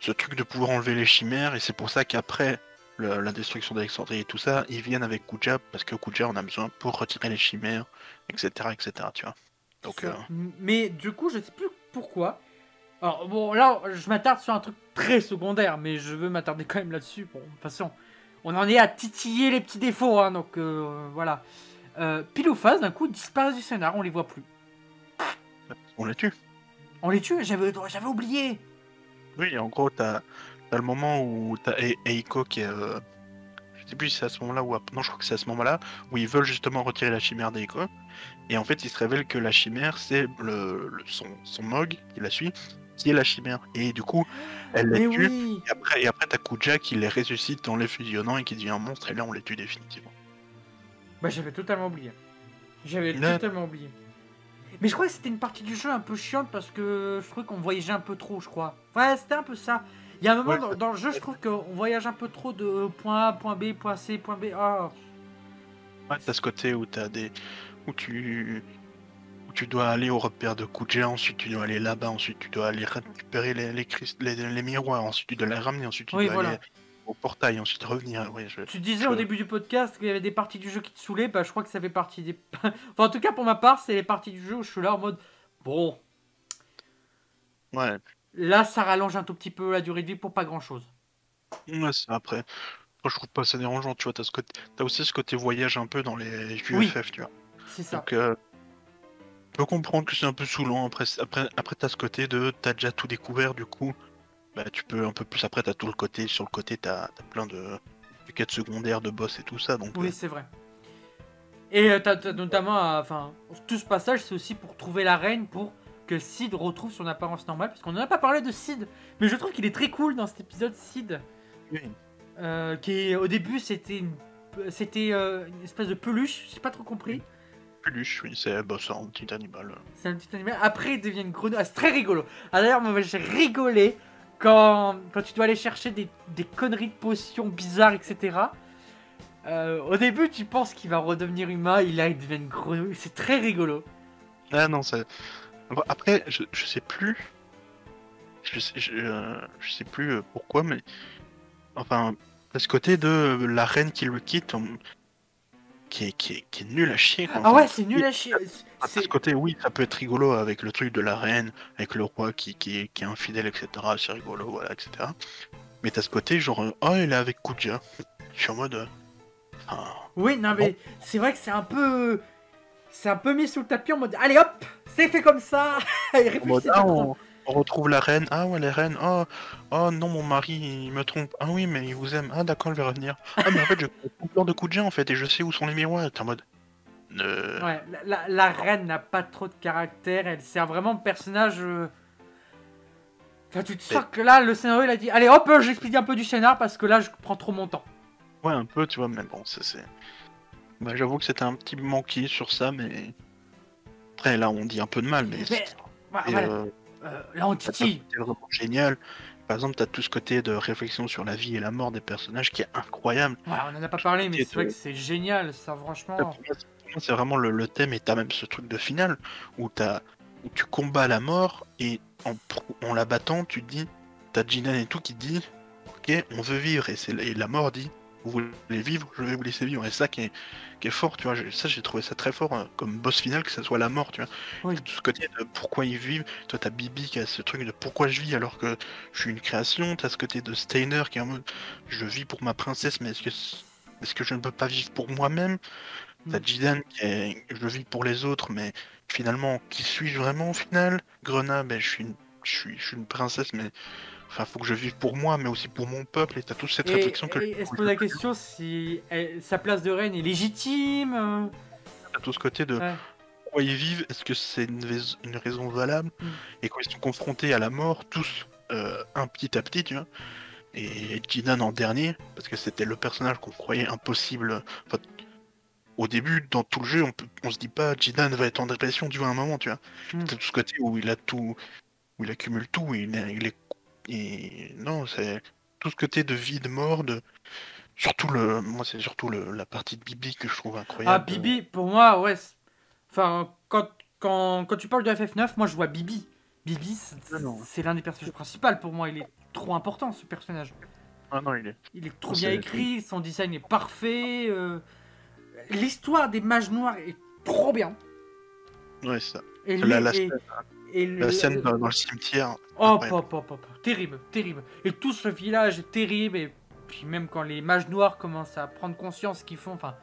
ce truc de pouvoir enlever les chimères, et c'est pour ça qu'après le- la destruction d'Alexandrie et tout ça, ils viennent avec Kuja parce que Kuja en a besoin pour retirer les chimères, etc., etc. Tu vois. Donc, euh, Mais du coup, je sais plus pourquoi. Alors, bon, là, je m'attarde sur un truc très secondaire, mais je veux m'attarder quand même là-dessus. Bon, de toute façon, on en est à titiller les petits défauts, hein, donc euh, voilà. Euh, pile ou face, d'un coup, disparaissent du scénar, on les voit plus. on les tue. On les tue, j'avais j'avais oublié. Oui, en gros, t'as as le moment où t'as E- Eiko qui est. euh, Je sais plus si c'est à ce moment-là ou. à- Non, je crois que c'est à ce moment-là où ils veulent justement retirer la chimère d'Eiko. Et en fait, il se révèle que la chimère, c'est le, le- son, son Mog qui la suit, qui est la chimère. Et du coup, elle Mais tue. oui Et après, et après t'as Kuja qui les ressuscite en les fusionnant et qui devient un monstre. Et là, on les tue définitivement. Bah, j'avais totalement oublié. J'avais Là- totalement oublié. Mais je crois que c'était une partie du jeu un peu chiante parce que je trouvais qu'on voyageait un peu trop, je crois. Ouais, c'était un peu ça. Il y a un moment Ouais, dans, le jeu, je trouve qu'on voyage un peu trop de point A, point B, point C, point B. Ah, Ouais, t'as ce côté où t'as des. où tu. où tu dois aller au repère de Kuja, ensuite tu dois aller là-bas, ensuite tu dois aller récupérer les, les, crist- les, les miroirs, ensuite tu dois les ramener, ensuite tu Oui, dois voilà. aller au portail, ensuite revenir. Ouais, je... tu disais je- au début du podcast qu'il y avait des parties du jeu qui te saoulaient, bah je crois que ça fait partie des. *laughs* enfin, en tout cas, pour ma part, c'est les parties du jeu où je suis là en mode. Bon, Ouais, là, ça rallonge un tout petit peu la durée de vie pour pas grand chose. ouais c'est après. Moi, je trouve pas ça dérangeant, tu vois. T'as, ce côté... aussi ce côté voyage un peu dans les UFF, Oui. tu vois. C'est ça. Donc, euh, je peux comprendre que c'est un peu saoulant. Après, après, après t'as ce côté de. T'as déjà tout découvert, du coup. Bah, tu peux un peu plus. Après, t'as tout le côté. Sur le côté, t'as, t'as plein de... de quêtes secondaires, de boss et tout ça. Donc, Oui, euh, c'est vrai. Et euh, t'as, notamment, enfin, tout ce passage, c'est aussi pour trouver la reine, pour que Sid retrouve son apparence normale, parce qu'on n'en a pas parlé de Sid, mais je trouve qu'il est très cool dans cet épisode Sid, oui. euh, qui au début c'était une, c'était euh, une espèce de peluche, j'ai pas trop compris. Peluche, oui, c'est, bah, c'est un petit animal. C'est un petit animal. Après, il devient une grenouille. Ah, c'est très rigolo. Ah, d'ailleurs, moi, j'ai rigolé quand, quand tu dois aller chercher des, des conneries de potions bizarres, etc. Euh, au début, tu penses qu'il va redevenir humain. Il là, il devient une grenouille. C'est très rigolo. Ah non, c'est. Après, je, je sais plus. Je sais, je, euh, je sais plus euh, pourquoi, mais. Enfin, à ce côté de la reine qui le quitte, on- qui, est, qui, est, qui est nul à chier. quoi. Ah Enfin, ouais, c'est nul à chier. à ce côté, oui, ça peut être rigolo avec le truc de la reine, avec le roi qui, qui, est, qui est infidèle, etc. C'est rigolo, voilà, etc. Mais t'as ce côté, genre, euh, oh, il est avec Kuja. Je suis en mode. ah, Oui, non, mais c'est vrai que c'est un peu. C'est un peu mis sous le tapis en mode. Allez hop c'est fait comme ça *laughs* Et En mode, ah, on, on retrouve la reine. Ah ouais, la reine. Oh, oh non, mon mari, il me trompe. Ah oui, mais il vous aime. Ah d'accord, je vais revenir. Ah mais en fait, je plein de coups de jet en fait, et je sais où sont les miroirs. T'es en mode. Euh, Ouais, la, la- la reine n'a pas trop de caractère, elle sert vraiment de personnage. euh, Enfin, tu te sens que là, le scénario, il a dit Allez hop, j'explique un peu du scénar parce que là, je prends trop mon temps. Ouais, un peu, tu vois, mais bon, ça c'est. Bah, j'avoue que c'était un petit manqué sur ça, mais. Après, là, on dit un peu de mal, mais. Mais, voilà, voilà. euh, Euh, là, on titille. côté vraiment génial. Par exemple, t'as tout ce côté de réflexion sur la vie et la mort des personnages qui est incroyable. Ouais, on en a pas parlé, mais c'est vrai que c'est génial, ça, franchement. C'est- c'est vraiment le, le thème, et t'as même ce truc de finale où, t'as- où tu combats la mort, et en, la battant, tu te dis, t'as Jinan et tout qui dit, ok, on veut vivre, et, c'est, et la mort dit, vous voulez vivre, je vais vous laisser vivre, et ça qui est, qui est fort, tu vois, j'ai- ça j'ai trouvé ça très fort hein, comme boss final, que ça soit la mort, tu vois. Oui. Tout ce côté de pourquoi ils vivent, toi t'as Bibi qui a ce truc de pourquoi je vis alors que je suis une création, t'as ce côté de Steiner qui est en mode, je vis pour ma princesse, mais est-ce que, est-ce que je ne peux pas vivre pour moi-même? T'as Mm. Jidan qui est je vis pour les autres, mais finalement, qui suis-je vraiment au final? Grenat, ben, je, suis une, je, suis, je suis une princesse, mais enfin, faut que je vive pour moi, mais aussi pour mon peuple, et t'as toute cette Et, réflexion que et se pose la question si elle- sa place de reine est légitime. euh, t'as tout ce côté de ouais. pourquoi ils vivent, est-ce que c'est une, rais- une raison valable Mm. Et quand ils sont confrontés à la mort, tous, euh, un petit à petit, tu vois, et Jidan en dernier, parce que c'était le personnage qu'on croyait impossible. enfin, au début, dans tout le jeu, on, peut, on se dit pas Jidan va être en dépression du à un moment, tu vois. Mm. C'est tout ce côté où il a tout, où il accumule tout, il est, il est- et non, c'est tout ce côté de vie, de mort, de surtout le, moi c'est surtout le, la partie de Bibi que je trouve Ah, incroyable. Bibi, pour moi, ouais. Enfin, quand, quand, quand tu parles de FF9, moi je vois Bibi. Bibi, c'est- Ah c'est l'un des personnages principaux pour moi. Il est trop important ce personnage. Ah non, il est. Il est trop bien écrit, son design est parfait. euh, L'histoire des mages noirs est trop bien. Ouais, c'est ça. Et, La- lui- la et- La scène dans, dans le cimetière. Oh, pop, pop, pop, terrible, terrible. Et tout ce village est terrible. Et puis même quand les mages noirs commencent à prendre conscience qu'ils font, enfin,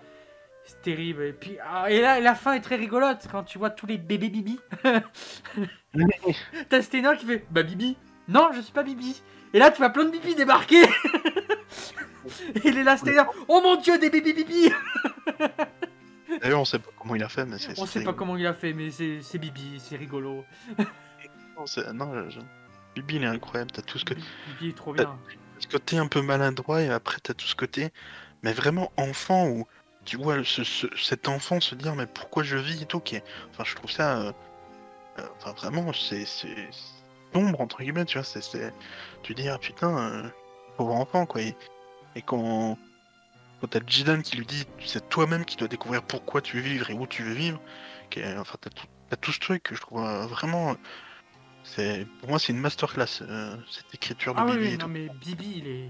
c'est terrible. Et puis ah, et là, la fin est très rigolote quand tu vois tous les bébés Bibi. *laughs* T'as Steiner qui fait Bah Bibi Non, je suis pas Bibi. Et là, tu vois plein de Bibi débarquer. *laughs* Et il est là, Steiner. Oh mon dieu, des bébés Bibi *laughs* D'ailleurs, on sait pas comment il a fait, mais c'est. On sait pas comment il a fait, mais c'est Bibi, c'est rigolo. Non, je- Bibi, il est incroyable. T'as tout ce, que... Bibi est trop bien. ce côté un peu maladroit, et après, t'as tout ce côté, mais vraiment enfant, où tu vois ce- ce- cet enfant se dire, mais pourquoi je vis et tout. Qui est... Enfin, je trouve ça. euh, euh, Enfin, vraiment, c'est. c'est sombre, entre guillemets, tu vois. c'est c'est- Tu dis, ah putain, euh, pauvre enfant, quoi. Et, et quand. Quand t'as Jidan qui lui dit, c'est toi-même qui dois découvrir pourquoi tu veux vivre et où tu veux vivre, est- enfin, t'as tout, tout ce truc que je trouve euh, vraiment. C'est, pour moi, c'est une masterclass, euh, cette écriture de Ah Bibi oui, et non tout. mais Bibi, il est.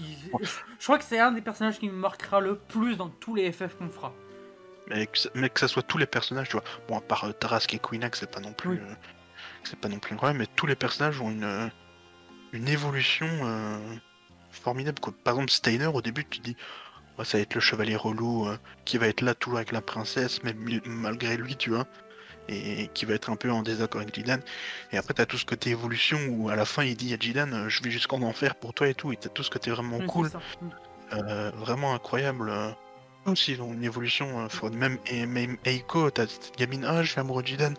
il- Je je crois que c'est un des personnages qui me marquera le plus dans tous les FF qu'on fera. Mais que, ça, mais que ça soit tous les personnages, tu vois. Bon, à part euh, Tarask et Queenax, c'est pas non plus. Oui. euh, c'est pas non plus incroyable, mais tous les personnages ont une, une évolution formidable. Quoi. Par exemple, Steiner, au début, tu dis, Ouais, ça va être le chevalier relou euh, qui va être là toujours avec la princesse, même malgré lui, tu vois. Et qui va être un peu en désaccord avec Jidan. Et après, t'as tout ce côté évolution où à la fin, il dit à Jidan, euh, je vais jusqu'en enfer pour toi et tout. Et t'as tout ce côté vraiment cool. Euh, vraiment incroyable. euh. Aussi, ont une évolution. faut- même, et, même Eiko, t'as cette gamine, ah, je suis amoureux de Jidan.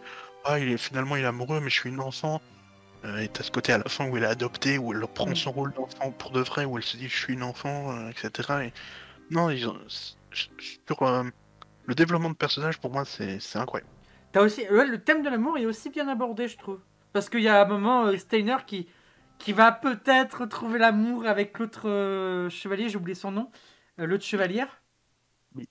Ah, il est, finalement, il est amoureux, mais je suis une enfant. Euh, et t'as ce côté à la fin où elle est adoptée, où elle reprend Mm. son rôle d'enfant pour de vrai, où elle se dit, je suis une enfant, euh, etc. Et... Non, ils ont... sur euh, le développement de personnage, pour moi, c'est c'est incroyable. T'as aussi. ouais, le thème de l'amour est aussi bien abordé, je trouve. Parce qu'il y a un moment, euh, Steiner qui, qui va peut-être trouver l'amour avec l'autre chevalier, j'ai oublié son nom, l'autre chevalière. Oui.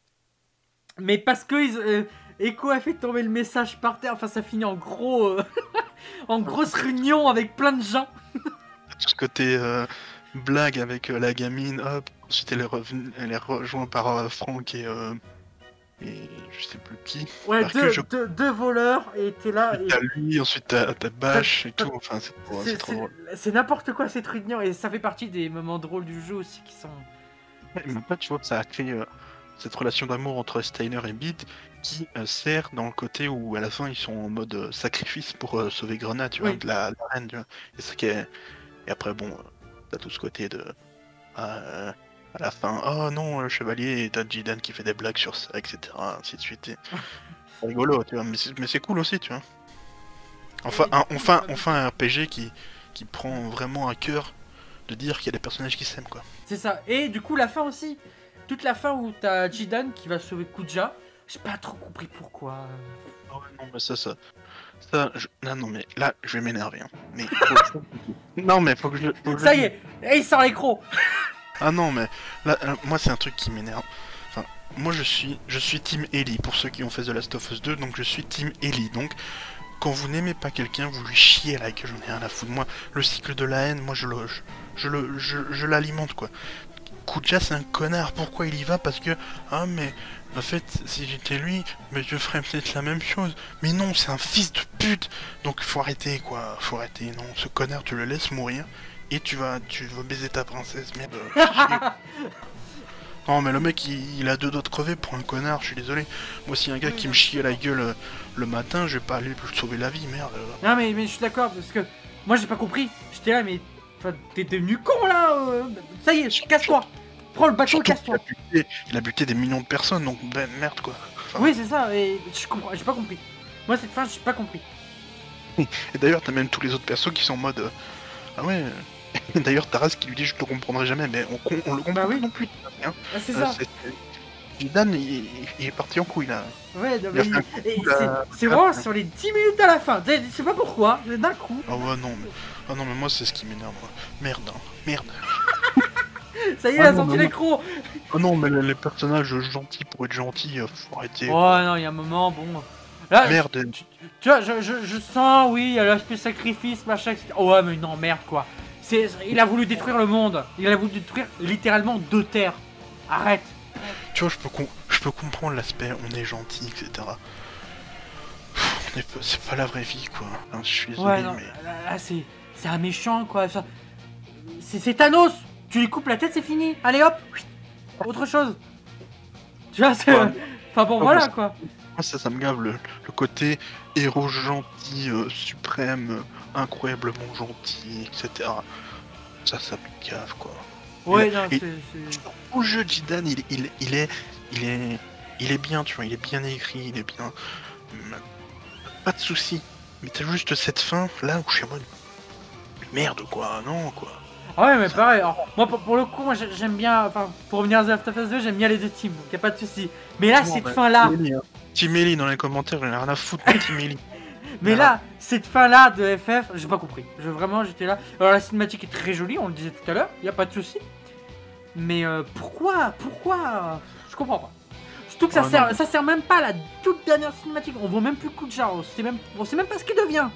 Mais parce que ils, Echo a fait tomber le message par terre, enfin ça finit en gros. euh, *laughs* en grosse réunion avec plein de gens. *laughs* Tout ce côté euh, blague avec euh, la gamine, hop, ensuite elle est, revenue, elle est rejointe par Franck et, et je sais plus qui. Ouais, deux, je- deux- deux voleurs, et t'es là. et- T'as lui, ensuite t'as Bash et tout, enfin c'est trop, drôle. C'est n'importe quoi cette réunion et ça fait partie des moments drôles du jeu aussi qui sont. Ouais, Mais pas, tu vois, ça a créé cette relation d'amour entre Steiner et Beat qui euh, sert dans le côté où à la fin ils sont en mode euh, sacrifice pour euh, sauver Grenade, tu vois, Oui. de la, la reine, tu vois. Et, ce qui est... et après, bon, t'as tout ce côté de. euh, à la fin, oh non, le chevalier, et t'as Jidan qui fait des blagues sur ça, etc. Ainsi de suite. Et... c'est rigolo, tu vois, mais c'est, cool aussi, tu vois. Enfin, un, enfin, enfin un RPG qui, qui prend vraiment à cœur de dire qu'il y a des personnages qui s'aiment, quoi. C'est ça. Et du coup, la fin aussi. Toute la fin où t'as Jidan qui va sauver Kuja. J'ai pas trop compris pourquoi. Ah non, mais ça, ça. Ça, je... non, non, mais là, je vais m'énerver. Hein. Mais. faut- *laughs* non, mais faut que je. faut que Ça y est, et il sort les *laughs* crocs. Ah non, mais là, là, moi, c'est un truc qui m'énerve. Enfin, moi, je suis, je suis Team Ellie pour ceux qui ont fait The Last of Us 2, donc je suis Team Ellie. Donc, quand vous n'aimez pas quelqu'un, vous lui chiez à la gueule, j'en ai rien à foutre. Moi, le cycle de la haine, moi, je le, je, je le, je, je l'alimente, quoi. Kuja, c'est un connard. Pourquoi il y va? Parce que, ah, mais en fait, si j'étais lui, mais je ferais peut-être la même chose. Mais non, c'est un fils de pute. Donc, faut arrêter, quoi. Faut arrêter. Non, ce connard, tu le laisses mourir. Et tu vas, tu vas baiser ta princesse, merde. *laughs* non, mais le mec, il, il a deux doigts de crever pour un connard, je suis désolé. Moi, si un gars qui me chie à la gueule euh, le matin, je vais pas aller lui sauver la vie, merde. Non mais, mais je suis d'accord parce que moi j'ai pas compris. J'étais là mais enfin, t'es devenu con là. euh. Ça y est, casse-toi. Prends le bateau, casse-toi. il a buté des millions de personnes, donc ben, merde, quoi. Enfin, Oui c'est ça. Et je comprends. J'ai pas compris. Moi cette fin j'ai pas compris. *laughs* Et d'ailleurs, t'as même tous les autres persos qui sont en mode. euh, ah ouais. euh, *laughs* D'ailleurs, Taras qui lui dit Je te comprendrai jamais, mais on, on le comprend Bah oui. pas non plus. hein. Ah, c'est Euh, ça. Zidane, il, il est parti en couille là. Ouais, non, mais c'est- vraiment sur les 10 minutes à la fin. Je sais pas pourquoi, d'un coup. Ah ouais, non, mais. Ah non, mais moi, c'est ce qui m'énerve. Merde, hein. merde. *laughs* Ça y est, Ah il a non, sorti mais moi- l'écran. Ah non, mais les personnages gentils pour être gentils, euh, faut arrêter. Oh non, il y a un moment, bon. Là, Merde. tu, tu vois, je, je, je sens, oui, il y a l'aspect sacrifice, machin, etc. Oh ouais, mais non, merde quoi. C'est, il a voulu détruire le monde. Il a voulu détruire littéralement deux terres. Arrête. Tu vois, je peux, com- je peux comprendre l'aspect on est gentil, etc. C'est pas la vraie vie, quoi. Hein, je suis désolé, Ouais, non, mais. là, là, c'est, un méchant quoi. C'est Thanos. Tu lui coupes la tête, c'est fini. Allez hop. Autre chose. Tu vois, c'est. Ouais. Enfin bon, Ouais, voilà quoi. Moi, ça, ça me gave le, le côté héros gentil, euh, suprême, incroyablement gentil, etc. Ça, ça me gave, quoi. Ouais, non, c'est. Au jeu, Jidan, il, il, il est, il est, il est bien, tu vois, il est bien écrit, il est bien. Pas de souci. Mais t'as juste cette fin là où je suis en mode merde, quoi, non, quoi. Ah ouais, mais pareil. Alors, moi, pour, pour le coup, moi, j'ai- j'aime bien. Enfin, pour revenir à The Last of Us 2, j'aime bien les deux teams. Donc y a pas de souci. Mais là, cette bah, fin là. Team Ellie, hein. Dans les commentaires, j'en ai rien à foutre de Team Ellie. *laughs* Mais Voilà. là, cette fin-là de FF, j'ai pas compris. Je, vraiment, j'étais là. Alors, la cinématique est très jolie, on le disait tout à l'heure, y a pas de souci. Mais euh, pourquoi Pourquoi Je comprends pas. Surtout que ça, sert, non. ça sert même pas à la toute dernière cinématique. On voit même plus Kuja. On sait même, on sait même pas ce qu'il devient.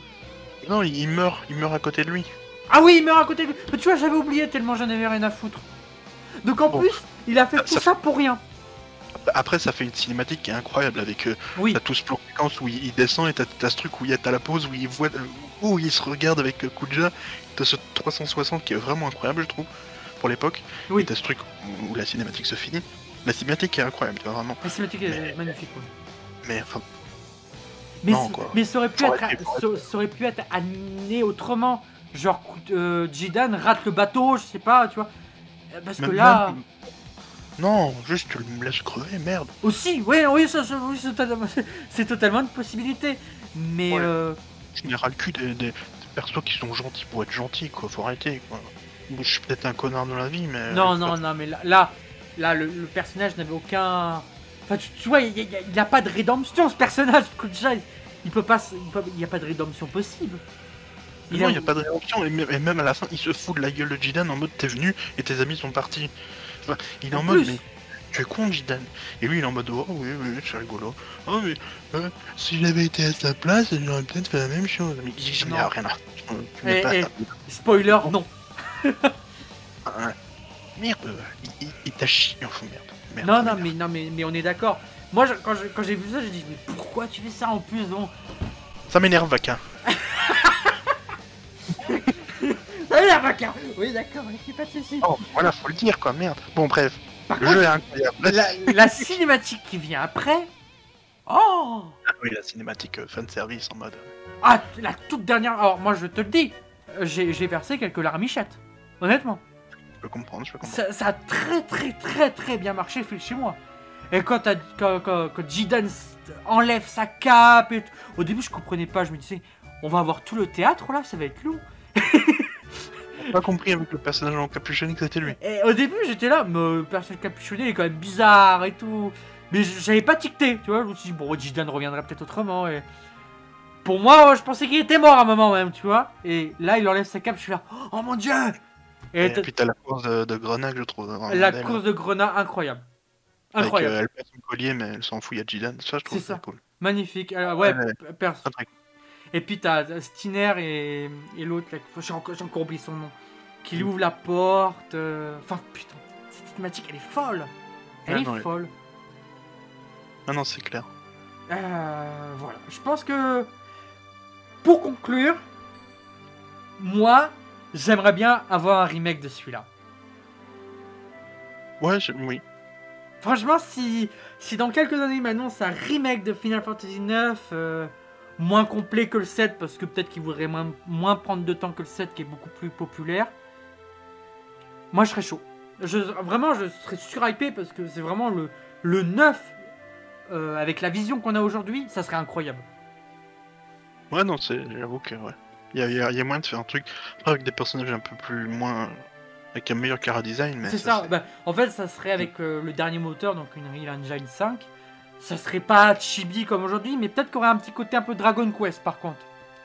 Non, il meurt, il meurt à côté de lui. Ah oui, il meurt à côté de lui. Mais tu vois, j'avais oublié tellement j'en avais rien à foutre. Donc en Bon. plus, il a fait Ça- tout ça ça pour rien. Après, ça fait une cinématique qui est incroyable avec euh, Oui. t'as tout ce plan séquence où il, descend et t'as t'as ce truc où il y a t'as la pause où il voit où il se regarde avec euh, Kuja. T'as ce 360 qui est vraiment incroyable, je trouve, pour l'époque. Oui. Et t'as ce truc où, où la cinématique se finit. La cinématique est incroyable, tu vois, vraiment. La cinématique est magnifique. ouais. Mais enfin, Mais, Non, quoi. mais ça aurait pu être, ça aurait pu être amené autrement. Genre, euh, Jidan rate le bateau, je sais pas, tu vois. Euh, Parce que là, Non, juste tu me laisses crever, merde. aussi, oui, oui, ça, ça- oui, c'est totalement, une possibilité. Mais Ouais. euh, Je n'ai ras le cul des, des- des persos qui sont gentils pour être gentils, quoi. Faut arrêter, quoi. Je suis peut-être un connard dans la vie, mais. non, non, non, mais là, là, là, le, le personnage n'avait aucun. Enfin, tu, tu vois, il a- pas de rédemption ce personnage. Kuja, il, peut pas, il n'y a pas de rédemption possible. Il n'y a... pas de réaction, et même, et à la fin, il se fout de la gueule de Jidan en mode t'es venu et tes amis sont partis. Enfin, il est en, En mode mais tu es con Jidan. Et lui il est en mode oh oui, oui, c'est rigolo. Oh mais euh, si j'avais été à sa place, j'aurais peut-être fait la même chose. Mais il ai Non. rien à. Eh, n'es pas eh. ça. Spoiler, non. Ah, Merde, il, t'a chié, enfin merde. merde Non, non, mais, non, mais, mais on est d'accord. Moi, je- quand j'ai vu ça, j'ai dit, mais pourquoi tu fais ça en plus bon? Ça m'énerve, Vaca. *laughs* Ah, la vaca Oui, d'accord, il pas de soucis. Oh, voilà, faut le dire quoi, merde. Bon, bref. Par Le contre, jeu est incroyable. la, la cinématique qui vient après. Oh Ah oui, la cinématique euh, fanservice en mode. Ah, la toute dernière. Alors, moi, je te le dis, euh, j'ai j'ai versé quelques larmichettes. Honnêtement. Je peux comprendre, je peux comprendre. Ça, ça a très, très, très, très bien marché fait chez moi. Et quand, t'as- quand, quand, quand Jidan enlève sa cape et tout- Au début, je comprenais pas. Je me disais, on va avoir tout le théâtre là, ça va être long. J'ai pas compris avec le personnage en capuchonné que c'était lui. Et au début, j'étais là, mais le personnage capuchonné est quand même bizarre et tout. Mais j'avais pas ticté, tu vois. Je me suis dit, bon, Jidan reviendrait peut-être autrement. Et pour moi, je pensais qu'il était mort à un moment même, tu vois. Et là, il enlève sa cape, je suis là, oh mon dieu Et, Et, puis t'as la course de, de Grenade, je trouve. la course de grenat, incroyable. Avec, Incroyable. euh, elle perd son collier, mais elle s'en fout, il y a Jidan. Ça, je trouve ça cool. Magnifique. Alors, ouais, Ouais, p- perso. Très, très cool. Et puis t'as Stiner et, et l'autre, j'ai encore, oublié son nom, qui lui Mm. ouvre la porte. euh, Enfin, putain, cette cinématique, elle est folle. Elle est non, folle. Ah non, c'est clair. Euh, voilà. Je pense que pour conclure, moi, j'aimerais bien avoir un remake de celui-là. Ouais, je- oui. Franchement, si, si dans quelques années ils m'annoncent un remake de Final Fantasy IX, euh, moins complet que le 7, parce que peut-être qu'ils voudraient moins, moins prendre de temps que le 7 qui est beaucoup plus populaire, moi je serais chaud. Je, vraiment, je serais surhypé parce que c'est vraiment le, le 9 euh, avec la vision qu'on a aujourd'hui, ça serait incroyable. Ouais, non, c'est. J'avoue que, ouais. Il y a, y y moyen de faire un truc avec des personnages un peu plus. moins. avec un meilleur cara design, mais. C'est ça. Bah, en fait, ça serait avec euh, le dernier moteur, donc une Unreal Engine 5. Ça serait pas chibi comme aujourd'hui, mais peut-être qu'il y aurait un petit côté un peu Dragon Quest par contre.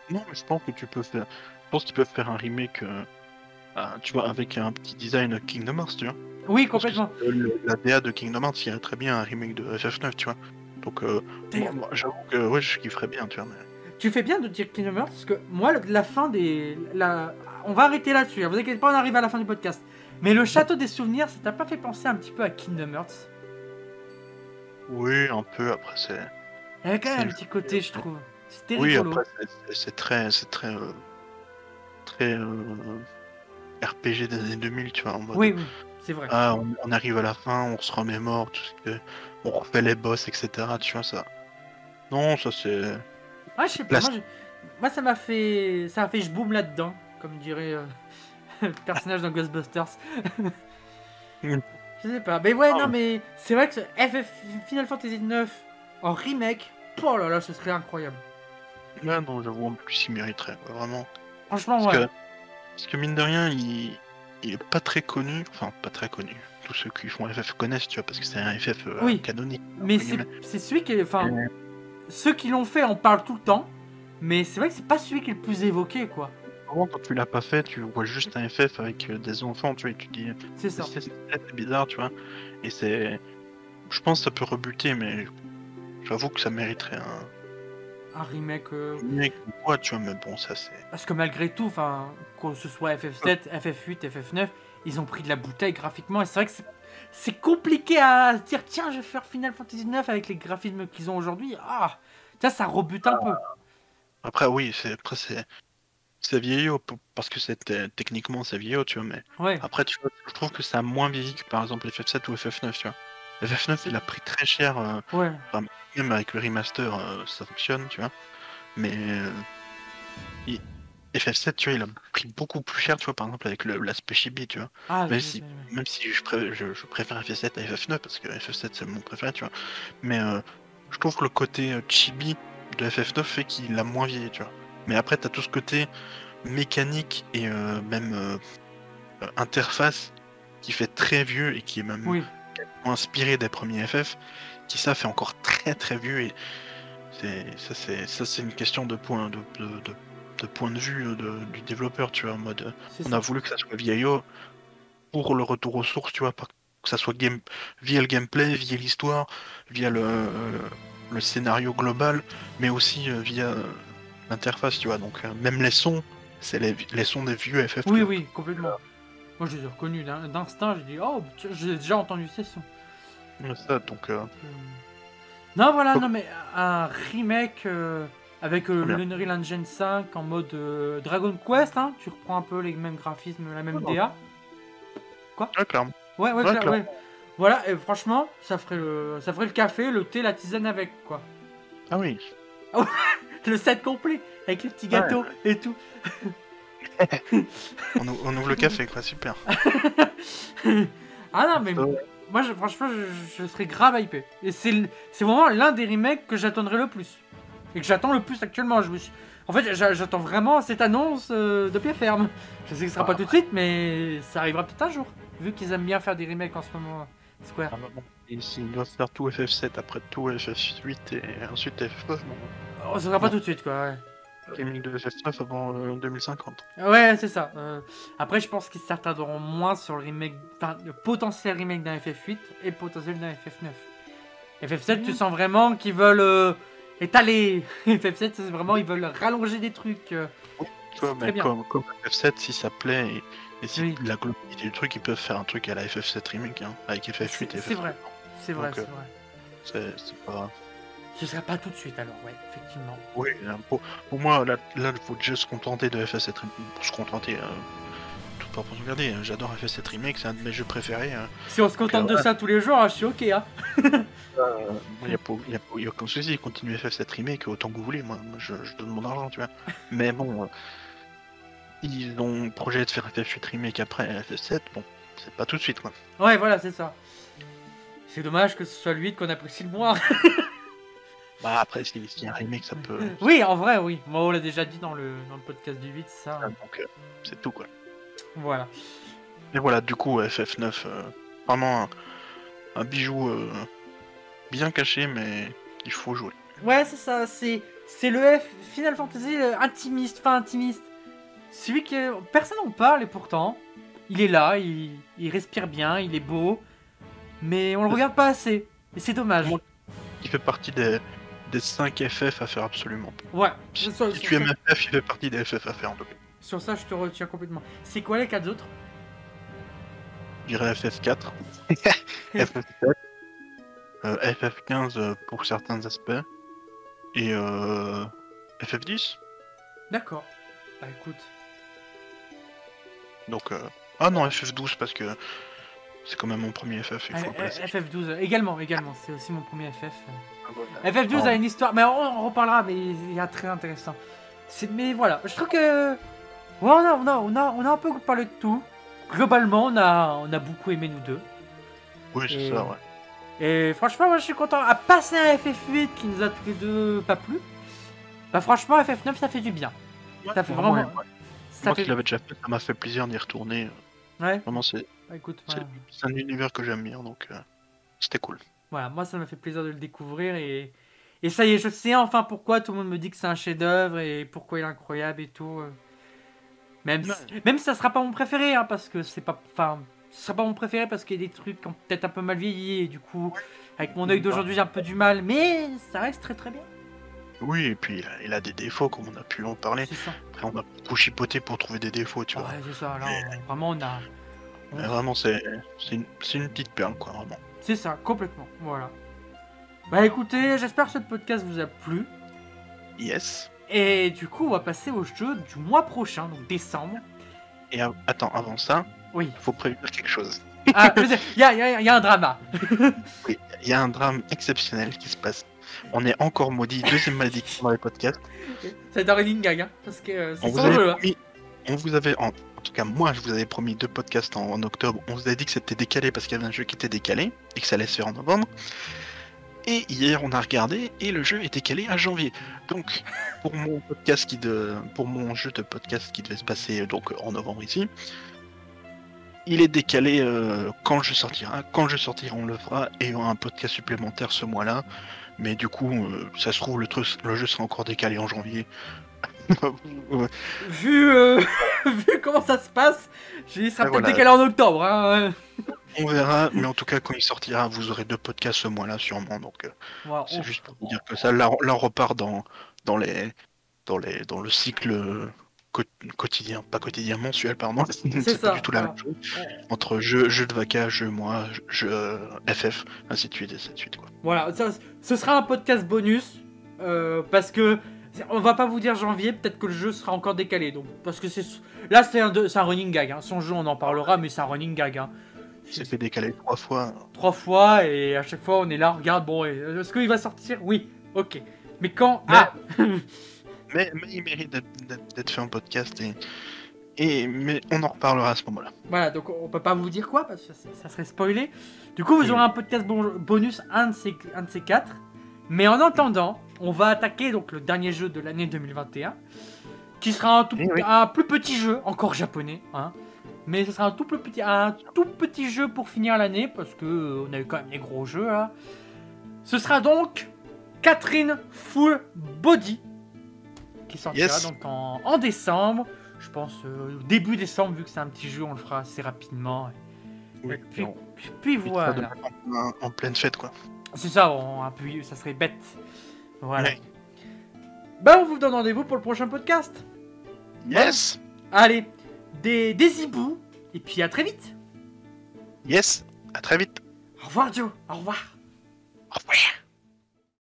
Non, mais je pense que tu peux faire. Je pense qu'ils peuvent faire un remake. euh, tu vois, avec un petit design Kingdom Hearts, tu vois. Oui, complètement. le- la DA de Kingdom Hearts, il y a très bien un remake de FF9, tu vois. Donc, euh, moi, j'avoue que ouais, je kifferais bien, tu vois. Mais... Tu fais bien de dire Kingdom Hearts parce que moi, la fin des. La... On va arrêter là-dessus, hein, vous inquiétez pas, on arrive à la fin du podcast. Mais le château des souvenirs, ça t'a pas fait penser un petit peu à Kingdom Hearts? Oui, un peu, après, c'est. Il y avait quand même C'est un petit côté, je trouve. C'était Oui, rigolo. après, c'est- c'est- c'est très. C'est très. euh, très. euh, RPG des années 2000, tu vois. En mode, Oui, oui, c'est vrai. Ah, on, on arrive à la fin, on se remémore, tout ce que. On refait les boss, etc. Tu vois, ça. Non, ça c'est. Ah, je sais pas, moi, je- moi, ça m'a fait. Ça m'a fait je boum là-dedans, comme dirait euh, *laughs* le personnage dans Ghostbusters. Je sais pas. Mais ouais, Ah. non, mais c'est vrai que ce FF Final Fantasy 9 en remake, oh là là, ce serait incroyable. Ouais, non, j'avoue, en plus, il mériterait, vraiment. Franchement, Parce, ouais. que, parce que mine de rien, il... il est pas très connu. Enfin, pas très connu. Tous ceux qui font FF connaissent, tu vois, parce que c'est un FF euh, Oui. canonique. Mais c'est celui qui est. Enfin, ceux qui l'ont fait en parlent tout le temps. Mais c'est vrai que c'est pas celui qui est le plus évoqué, quoi. Quand tu l'as pas fait, tu vois juste un FF avec euh, des enfants, tu vois, et tu dis, C'est ça. c'est c'est bizarre, tu vois. Et c'est. Je pense que ça peut rebuter, mais j'avoue que ça mériterait un Un remake. euh, remake ou quoi, tu vois, mais bon, ça c'est. Parce que malgré tout, enfin, que ce soit FF7, FF8, FF9, ils ont pris de la bouteille graphiquement. Et c'est vrai que c'est- c'est compliqué à se dire tiens, je vais faire Final Fantasy 9 avec les graphismes qu'ils ont aujourd'hui. Ah, ça, ça rebute un peu. Après, oui, c'est après c'est c'est vieillot p- parce que c'était techniquement c'est vieillot, tu vois, mais Ouais, après tu vois, je trouve que ça a moins vieilli que par exemple FF7 ou FF9, tu vois. FF9 il a pris très cher, euh, ouais. même avec le remaster euh, ça fonctionne, tu vois. Mais euh, il- FF7, tu vois, il a pris beaucoup plus cher, tu vois, par exemple avec l'aspect chibi, tu vois. Ah, Même oui, si, oui, même si je, pré- je, je préfère FF7 à FF9 parce que FF7 c'est mon préféré, tu vois. Mais euh, je trouve que le côté euh, chibi de FF9 fait qu'il a moins vieilli, tu vois. Mais après, t'as tout ce côté mécanique et euh, même euh, interface qui fait très vieux et qui est même Oui, inspiré des premiers FF, qui ça fait encore très très vieux et ça c'est une question de point de, de, de- de point de vue du développeur, tu vois, en mode on a voulu que ça soit vieillot pour le retour aux sources, tu vois, pas que ça soit game via le gameplay, via l'histoire, via le, euh, le scénario global, mais aussi via l'interface, tu vois. Donc euh, même les sons, c'est les, les sons des vieux FF. Oui, oui, complètement. Moi, je les ai reconnus d'un- d'instinct. J'ai dit, oh, j'ai déjà entendu ces sons. Ça, donc euh, Euh, Non, voilà, non, mais un remake euh, avec euh, Très le Unreal Engine 5 en mode Dragon Quest, hein, tu reprends un peu les mêmes graphismes, la même Oh. DA. ouais, clairement. Ouais, ouais, Ouais, clair- clairement. ouais. Voilà, et franchement, ça ferait le, ça ferait le café, le thé, la tisane avec, quoi. Ah oui. *laughs* Le set complet, avec les petits gâteaux et tout. *laughs* On, ou- on ouvre le café, quoi, super. *laughs* ah non, mais moi, je- franchement, je, je serais grave hypé. Et c'est vraiment l'un des remakes que j'attendrai le plus. Et que j'attends le plus actuellement. Je me suis- En fait, j'a- j'attends vraiment cette annonce euh, de pied ferme. Je sais que ce sera Ah, pas tout de suite, mais ça arrivera peut-être un jour. Vu qu'ils aiment bien faire des remakes en ce moment, Square. Ah bah bon. Et s'ils doivent faire tout FF7 après tout FF8 et ensuite FF9, bon, Oh, ça sera pas tout de suite, quoi, ouais. gaming de FF9 avant euh, 2050. Ouais, c'est ça. Euh, après, je pense qu'ils s'attarderont moins sur le remake, enfin, le potentiel remake d'un FF8 et le potentiel d'un FF9. FF7, tu sens vraiment qu'ils veulent euh, étaler. FF7, c'est vraiment, ils veulent rallonger des trucs. euh. Mais comme, comme FF7, si ça plaît et, et si Oui. la globalité du truc, ils peuvent faire un truc à la FF7 remake, hein, avec FF8 C'est et c'est FF9. vrai, c'est vrai, c'est euh, vrai. C'est pas. Ce sera pas tout de suite alors, ouais, effectivement. Oui, pour, pour moi, là, là, il faut déjà se contenter de FF7 remake. Pour se contenter, euh, tout pas pour se regarder. hein, J'adore FF7 remake, c'est un de mes jeux préférés. hein. Si on se contente de ouais. ça tous les jours, hein, je suis ok, hein. *laughs* *laughs* Il n'y a, pas- y a, a aucun souci, continuez FF7 remake autant que vous voulez. Moi, moi, je, je donne mon argent, tu vois. *laughs* Mais bon, euh, ils ont projet de faire FF8 remake après FF7, bon, c'est pas tout de suite, quoi. Ouais, voilà, c'est ça. C'est dommage que ce soit lui qu'on apprécie le moins. *laughs* Bah après, s'il y a un remake, ça peut. oui, en vrai, oui. Moi, on l'a déjà dit dans le, dans le podcast du 8, ça. Ah, Donc, euh, c'est tout, quoi. Voilà. Et voilà, du coup, FF9, euh, vraiment un, un bijou euh, bien caché, mais il faut jouer. Ouais, c'est ça, c'est c'est le F Final Fantasy intimiste, enfin intimiste. Celui que personne en parle et pourtant, il est là, il, il respire bien, il est beau, mais on le regarde pas assez. Et c'est dommage. Il fait partie des, des 5 FF à faire absolument. Ouais, Si, sur, si sur tu ça, aimes FF, il fait partie des FF à faire en tout cas. sur ça, je te retiens complètement. C'est quoi les quatre autres? Je dirais FF4, FF7, *laughs* euh, FF15 euh, pour certains aspects, et euh, FF10. D'accord. Bah écoute. Donc, euh, ah non, FF12 parce que c'est quand même mon premier FF, il faut le Ah, placer. FF12, euh, également, également, c'est aussi mon premier FF. Ah, FF12 Ah. a une histoire, mais on, on reparlera, mais il y a très intéressant. C'est, mais voilà, je trouve que ouais, on a, on a, on a, on a un peu parlé de tout. Globalement, on a, on a beaucoup aimé nous deux. Oui, c'est Et- ça, ouais. Et franchement, moi, je suis content. À passer un FF8 qui nous a tous les deux pas plu. Bah franchement, FF9, ça fait du bien. ça fait vraiment. ouais. Ça Moi fait. qui l'avais déjà fait, ça m'a fait plaisir d'y retourner. Ouais. Vraiment, c'est Bah, écoute, c'est- voilà. un univers que j'aime bien, donc euh, c'était cool. Voilà, moi ça m'a fait plaisir de le découvrir et, et ça y est, je sais enfin pourquoi tout le monde me dit que c'est un chef-d'œuvre et pourquoi il est incroyable et tout. euh. Même, si, même si ça sera pas mon préféré, hein, parce que c'est pas. Enfin, ce sera pas mon préféré parce qu'il y a des trucs qui ont peut-être un peu mal vieilli et du coup, avec mon œil d'aujourd'hui, j'ai un peu du mal, mais ça reste très très bien. Oui, et puis il a, il a des défauts, comme on a pu en parler. Après, on a beaucoup chipoté pour trouver des défauts, tu vois. Ouais, c'est ça. Là, vraiment, on a. on- Mais vraiment, c'est une, une petite perle, quoi, vraiment. C'est ça, complètement. Voilà. Bah écoutez, j'espère que ce podcast vous a plu. Yes. Et du coup, on va passer au jeu du mois prochain, donc décembre. Et attends, avant ça, Oui. faut prévenir quelque chose. Ah, y y il y a un drama. *laughs* Oui, il y a un drame exceptionnel qui se passe. On est encore maudit, deuxième malédiction dans les podcasts. C'est un running gag, hein, parce que euh, c'est avait jeu. hein. promis, on vous avait, en, en tout cas moi, je vous avais promis deux podcasts en, en octobre. On vous avait dit que c'était décalé parce qu'il y avait un jeu qui était décalé et que ça allait se faire en novembre. Et hier, on a regardé et le jeu est décalé à janvier. Donc, pour mon podcast qui de, pour mon jeu de podcast qui devait se passer donc en novembre ici, il est décalé euh, quand le jeu sortira. Quand le jeu sortira, on le fera et il y aura un podcast supplémentaire ce mois-là. Mais du coup, euh, ça se trouve, le, truc, le jeu sera encore décalé en janvier. *laughs* Vu, euh, *laughs* vu comment ça se passe, il sera peut-être voilà. décalé en octobre. Hein. On verra, mais en tout cas, quand il sortira, vous aurez deux podcasts ce mois-là, sûrement. Donc, euh, c'est juste pour vous dire que ça, là, là, on repart dans, dans, les, dans, les, dans le cycle quotidien, pas quotidien, mensuel, pardon. C'est pas du tout la même chose. Entre jeu, jeu de vaca, jeu mois, jeu euh, FF, ainsi de suite, et ainsi de suite. Quoi. Voilà, ça- ce sera un podcast bonus euh, parce que on va pas vous dire janvier, peut-être que le jeu sera encore décalé. Donc parce que c'est là c'est un, un running gag. hein. Son jeu on en parlera, mais c'est un running gag. hein. Il s'est fait décaler trois fois. trois fois et à chaque fois on est là, on regarde, bon, euh, est-ce qu'il va sortir? Oui, ok. Mais quand? Ah *laughs* Mais, mais il mérite d'être- fait en podcast et, et mais on en reparlera à ce moment-là. Voilà, donc on peut pas vous dire quoi parce que ça, ça serait spoilé. Du coup, vous aurez un podcast bon- bonus, un de, ces, un de ces quatre. Mais en attendant, on va attaquer donc le dernier jeu de l'année 2021, qui sera un, tout, Eh oui. un plus petit jeu, encore japonais, hein. Mais ce sera un tout petit, un tout petit jeu pour finir l'année parce que euh, on a eu quand même des gros jeux là. Ce sera donc Catherine Full Body qui sortira Yes. donc en, en décembre. Je pense euh, début décembre vu que c'est un petit jeu, on le fera assez rapidement. Et puis, on- voilà. en, en pleine fête quoi. C'est ça, on ça serait bête. Voilà. Ouais. Bah, on vous donne rendez-vous pour le prochain podcast. Yes, Allez, des, des hiboux, et puis à très vite. yes, à très vite. Au revoir, Joe. Au revoir. Au revoir.